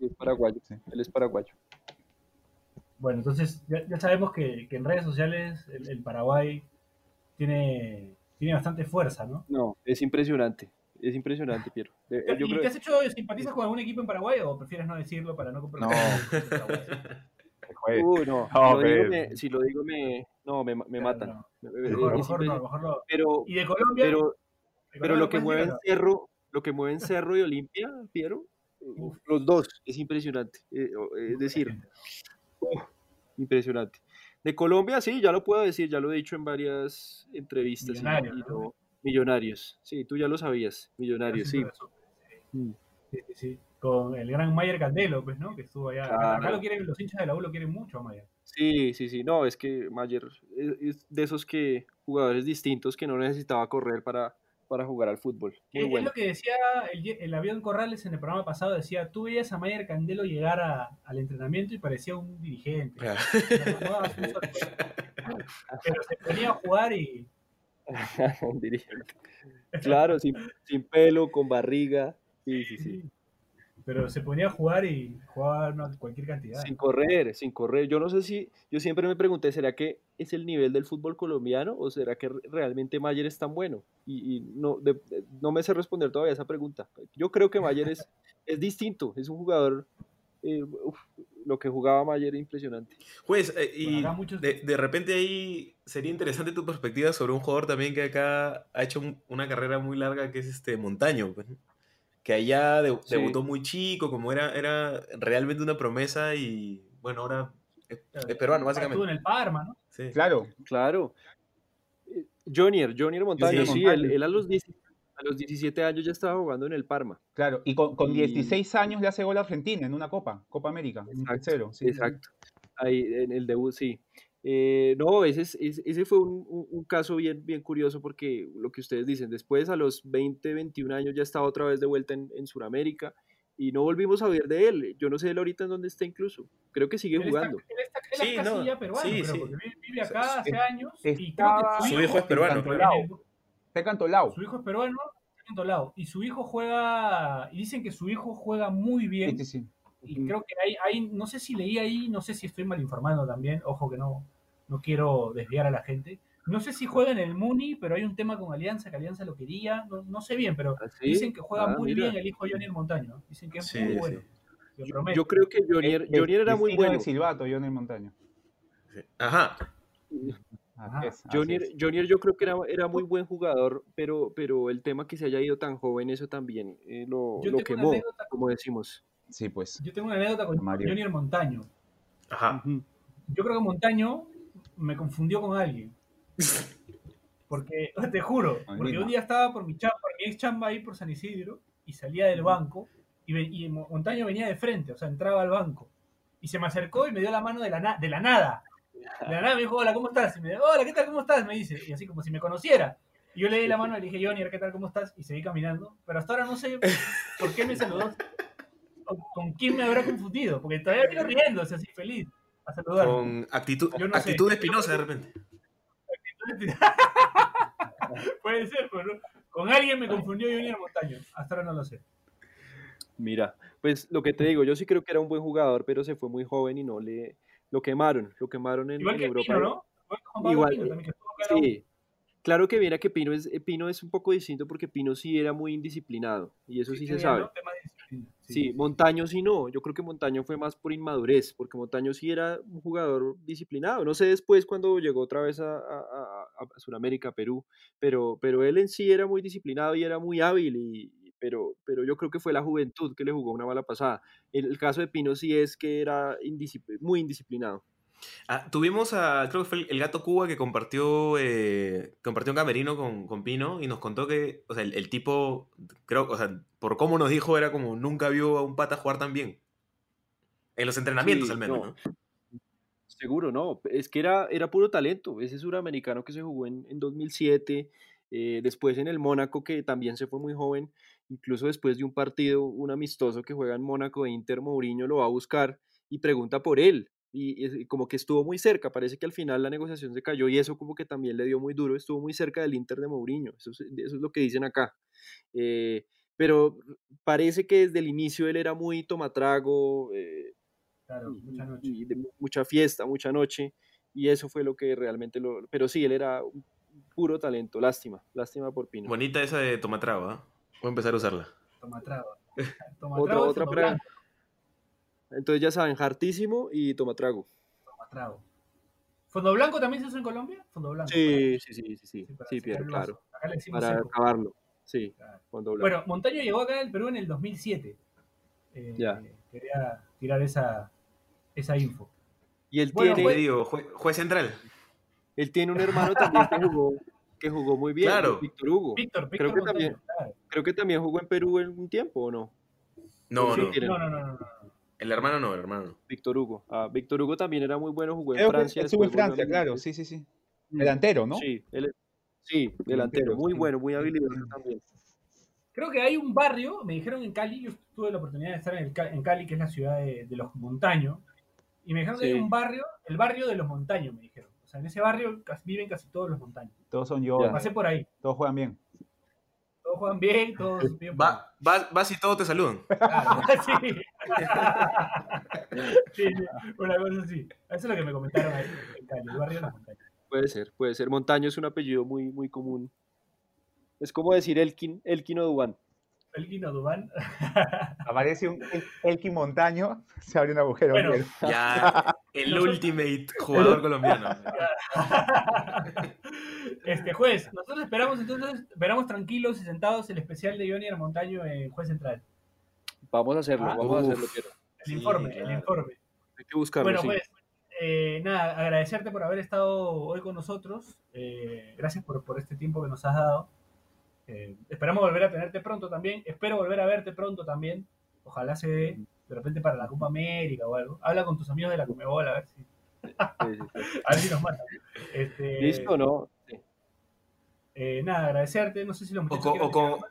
es paraguayo. Sí. Él es paraguayo. Bueno, entonces ya, ya sabemos que, que en redes sociales el, el Paraguay tiene, tiene bastante fuerza, ¿no? No, es impresionante. Es impresionante, Piero. Yo ¿Y creo- te has hecho simpatizas con algún equipo en Paraguay o prefieres no decirlo para no No. comprometer? El juez. Uy, no, si, No, lo digo, pero- me, si lo digo me, no, me, me Claro, matan. es. Pero, Y de Colombia. pero, pero lo que mueve en Cerro, lo que mueve en Cerro y Olimpia, Piero, Uf. los dos, es impresionante. Eh, o- es decir, impresionante. De Colombia, sí, ya lo puedo decir, ya lo he dicho en varias entrevistas. Millonarios, y ¿no? no- millonarios, sí, tú ya lo sabías, millonarios, sí. Mm. Sí, sí, sí. Con el gran Mayer Candelo, pues, ¿no? Que estuvo allá. Acá- Acá Claro. lo quieren, los hinchas de la U lo quieren mucho a Mayer. Sí, sí, sí. No, es que Mayer es, de esos que jugadores distintos que no necesitaba correr para, para jugar al fútbol. Muy Es, es bueno. lo que decía el, el avión Corrales en el programa pasado, decía, tú veías a Mayer Candelo llegar a- al entrenamiento y parecía un dirigente. Claro. Un solo- Pero se ponía a jugar y... Un dirigente. Claro, sin, sin pelo, con barriga. Sí, sí, sí. Pero se ponía a jugar y jugaba cualquier cantidad. Sin correr, sin correr. Yo no sé si, yo siempre me pregunté, ¿será que es el nivel del fútbol colombiano o será que re- realmente Mayer es tan bueno? Y, y no, de- de- no me sé responder todavía esa pregunta. Yo creo que Mayer es, es distinto, es un jugador, eh, uf, lo que jugaba Mayer es impresionante. Juez, eh, y Bueno, muchos- de, de repente ahí sería interesante tu perspectiva sobre un jugador también que acá ha hecho un- una carrera muy larga, que es este Montaño, pues. Que allá de- Sí. debutó muy chico, como era, era realmente una promesa y bueno, ahora es, es peruano, Estuvo en básicamente. el Parma, ¿no? Sí. Claro. Claro. Eh, Jonier, Jonier Montaño, Sí, él, él a, los 10 a los 17 años ya estaba jugando en el Parma. Claro, y con, con Y- 16 años le hace gol a Argentina en una Copa, Copa América, Exacto, sí, sí. Exacto. Ahí en el debut, sí. Eh, no, ese, es- ese, fue un, un- caso bien, bien curioso porque lo que ustedes dicen, después a los 20, 21 años ya estaba otra vez de vuelta en, en Sudamérica y no volvimos a ver de él. Yo no sé él ahorita en dónde está incluso. Creo que sigue Él está, jugando. él está, él Sí, es no, peruano, sí, creo, sí. porque vive, acá hace años y creo que estaba- Su hijo es peruano, Está cantolao. Su hijo es peruano, está y su hijo juega, y dicen que su hijo juega muy bien, Sí, sí, sí. Y creo que hay, hay, no sé si leí ahí, no sé si estoy mal informando también, ojo que no, no quiero desviar a la gente. No sé si juega en el Muni, pero hay un tema con Alianza, que Alianza lo quería, no, no sé bien, pero ¿Ah, sí? dicen que juega Ah, muy mira. bien el hijo de Johnny Montaño, dicen que es Sí, muy bueno. Yo, creo que Jonier, era muy bueno. de Silvato, Johnny Montaño. Sí. Ajá. Ajá. es, Jonier, yo creo que era, era muy buen jugador, pero, pero el tema que se haya ido tan joven, eso también eh, lo, Yo lo quemó, como decimos. Sí, pues. Yo tengo una anécdota con Mario. Johnny Montaño. Ajá. Yo creo que Montaño me confundió con alguien. Porque, te juro, porque un día estaba por mi, chamba, por mi ex chamba ahí por San Isidro y salía del banco y, Montaño venía de frente, o sea, entraba al banco. Y se me acercó y me dio la mano de la, na- de la nada. De la nada me dijo, hola, ¿cómo estás? Y me dijo, hola, ¿qué tal? ¿Cómo estás? Me dice, y así como si me conociera. Y yo le di la mano y le dije, Johnny, ¿qué tal? ¿Cómo estás? Y seguí caminando. Pero hasta ahora no sé por qué me saludó. Con quién me habrá confundido. Porque todavía vino riéndose así, feliz. A saludarme. Con actitud, no sé. actitud espinosa de repente. Puede ser, pero con alguien me confundió Junior Montaño. Hasta ahora no lo sé. Mira, pues lo que te digo, yo sí creo que era un buen jugador, pero se fue muy joven y no le lo quemaron, lo quemaron en, Igual en que Europa. Pino, ¿no? Igual Pino también, que. Sí, claro que mira que Pino es, Pino es un poco distinto porque Pino sí era muy indisciplinado y eso sí, se sabe. Disciplina. Sí, Montaño sí no, yo creo que Montaño fue más por inmadurez, porque Montaño sí era un jugador disciplinado, no sé después cuando llegó otra vez a, a, Sudamérica, Perú, pero, pero él en sí era muy disciplinado y era muy hábil, y, pero, pero yo creo que fue la juventud que le jugó una mala pasada. El, el caso de Pino sí es que era indiscipl- muy indisciplinado. Ah, tuvimos a, creo que fue el, gato Cuba que compartió, eh, compartió un camerino con, con Pino y nos contó que, o sea, el, el tipo, creo, o sea, por cómo nos dijo, era como nunca vio a un pata jugar tan bien. En los entrenamientos, Sí, al menos, no. ¿no? Seguro, no. Es que era, era puro talento. Ese suramericano que se jugó en, en 2007, eh, después en el Mónaco, que también se fue muy joven, incluso después de un partido, un amistoso que juega en Mónaco de Inter, Mourinho lo va a buscar y pregunta por él. Y, y como que estuvo muy cerca, parece que al final la negociación se cayó y eso como que también le dio muy duro, estuvo muy cerca del Inter de Mourinho, eso, es- eso es lo que dicen acá. Eh, pero parece que desde el inicio él era muy tomatrago, eh, Claro, y- mucha noche. y de mu- mucha fiesta, mucha noche, y eso fue lo que realmente lo... Pero sí, él era un puro talento, lástima, lástima por Pino. Bonita esa de Tomatrago, ¿ah? Voy a empezar a usarla. Toma trago. Toma Otra, trago, otra Entonces ya saben, hartísimo y toma trago. toma trago. ¿Fondo blanco también se usa en Colombia? Fondo blanco. Sí, sí, sí, sí, sí, sí, Piero, el claro. Acá le decimos para seco. acabarlo, sí, Claro. cuando blanco. Bueno, Montaño llegó acá al Perú en el 2007. Eh, Ya. Quería tirar esa, esa info. y él bueno, ¿Qué tiene, te digo? Jue- juez central. él tiene un hermano también que jugó, que jugó muy bien, Claro. Víctor Hugo. Víctor, Víctor Creo que Montaño, también. claro. Creo que también jugó en Perú en un tiempo, ¿o no? No, Sí, no. No, no, no, no. El hermano no, el hermano no. Víctor Hugo. Ah, Víctor Hugo también era muy bueno, jugó en Creo Francia. estuvo en Francia, claro, sí, sí, sí. Mm. Delantero, ¿no? Sí, él sí, delantero, muy bueno, muy habilidoso también. Creo que hay un barrio, me dijeron en Cali, yo tuve la oportunidad de estar en, el en Cali, que es la ciudad de, de los montaños, y me dijeron que hay un barrio, el barrio de los montaños, me dijeron. O sea, en ese barrio viven casi todos los montaños. Todos son yo. Pasé por ahí. todos juegan bien. Todos juegan bien, todos bien. Va, vas, vas y todos te saludan. Claro, sí. sí, una cosa así. Eso es lo que me comentaron ahí en Cali, el barrio de los montaños. Puede ser, puede ser. Montaño es un apellido muy, muy común. Es como decir Elkin, Elkin o Dubán. Elgin Dubán. Aparece un El- Elkin Montaño, se abre un agujero Bueno. Ya, el Nosotros- ultimate jugador colombiano. Este juez, nosotros esperamos entonces, esperamos tranquilos y sentados el especial de Johnny Montaño en Juez Central. Vamos a hacerlo, Ah, vamos a hacerlo, uf. Piero. El Sí, informe, el informe. Hay que buscarlo, Bueno, sí. pues, eh, nada, agradecerte por haber estado hoy con nosotros. Eh, gracias por, por este tiempo que nos has dado. Eh, esperamos volver a tenerte pronto también. Espero volver a verte pronto también. Ojalá se dé de repente para la Copa América o algo. Habla con tus amigos de la Comebol a ver si, a ver si nos matan. Este, ¿Listo o no? Eh, nada, agradecerte. No sé si los O o co- decir algo más.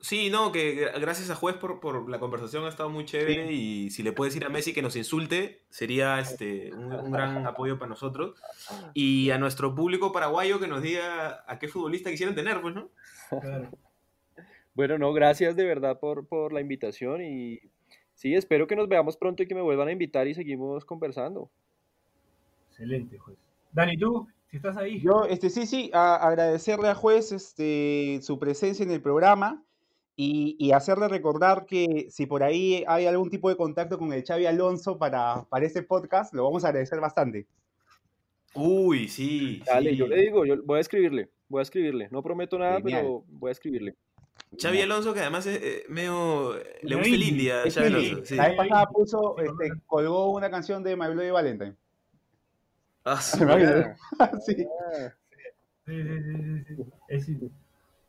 Sí, no, que gra- gracias a Juez por, por la conversación ha estado muy chévere y si le puedes decir a Messi que nos insulte, sería este, un, un gran apoyo para nosotros. Y a nuestro público paraguayo que nos diga a qué futbolista quisieran tener, pues, ¿no? Claro. Bueno, no, gracias de verdad por, por la invitación y sí, espero que nos veamos pronto y que me vuelvan a invitar y seguimos conversando. Excelente, juez. Dani, tú, si estás ahí. Yo, este, sí, sí, a- agradecerle a Juez este, su presencia en el programa y, y hacerle recordar que si por ahí hay algún tipo de contacto con el Xavi Alonso para, para este podcast, lo vamos a agradecer bastante. Uy, sí. Dale, sí. yo le digo, yo voy a escribirle, voy a escribirle. No prometo nada, Genial. pero voy a escribirle. Xavi Alonso, que además es eh, medio. Le gusta el indie. indie a Es Xavi indie. Alonso. Sí. La vez pasada puso, este, colgó una canción de My Bloody Valentine. Ah, sí. Sí, sí, sí. Es.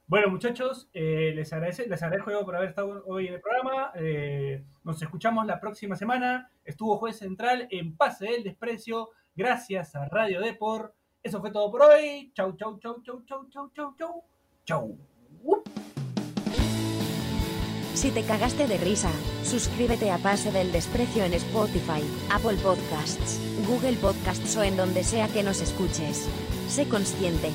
Bueno, muchachos, eh, les, agradece, les agradezco por haber estado hoy en el programa. Eh, nos escuchamos la próxima semana. Estuvo Juez Central en Pase del Desprecio. Gracias a Radio Depor. Eso fue todo por hoy. Chau, chau, chau, chau, chau, chau, chau, chau. Chau. Si te cagaste de risa, suscríbete a Pase del Desprecio en Spotify, Apple Podcasts, Google Podcasts o en donde sea que nos escuches. Sé consciente,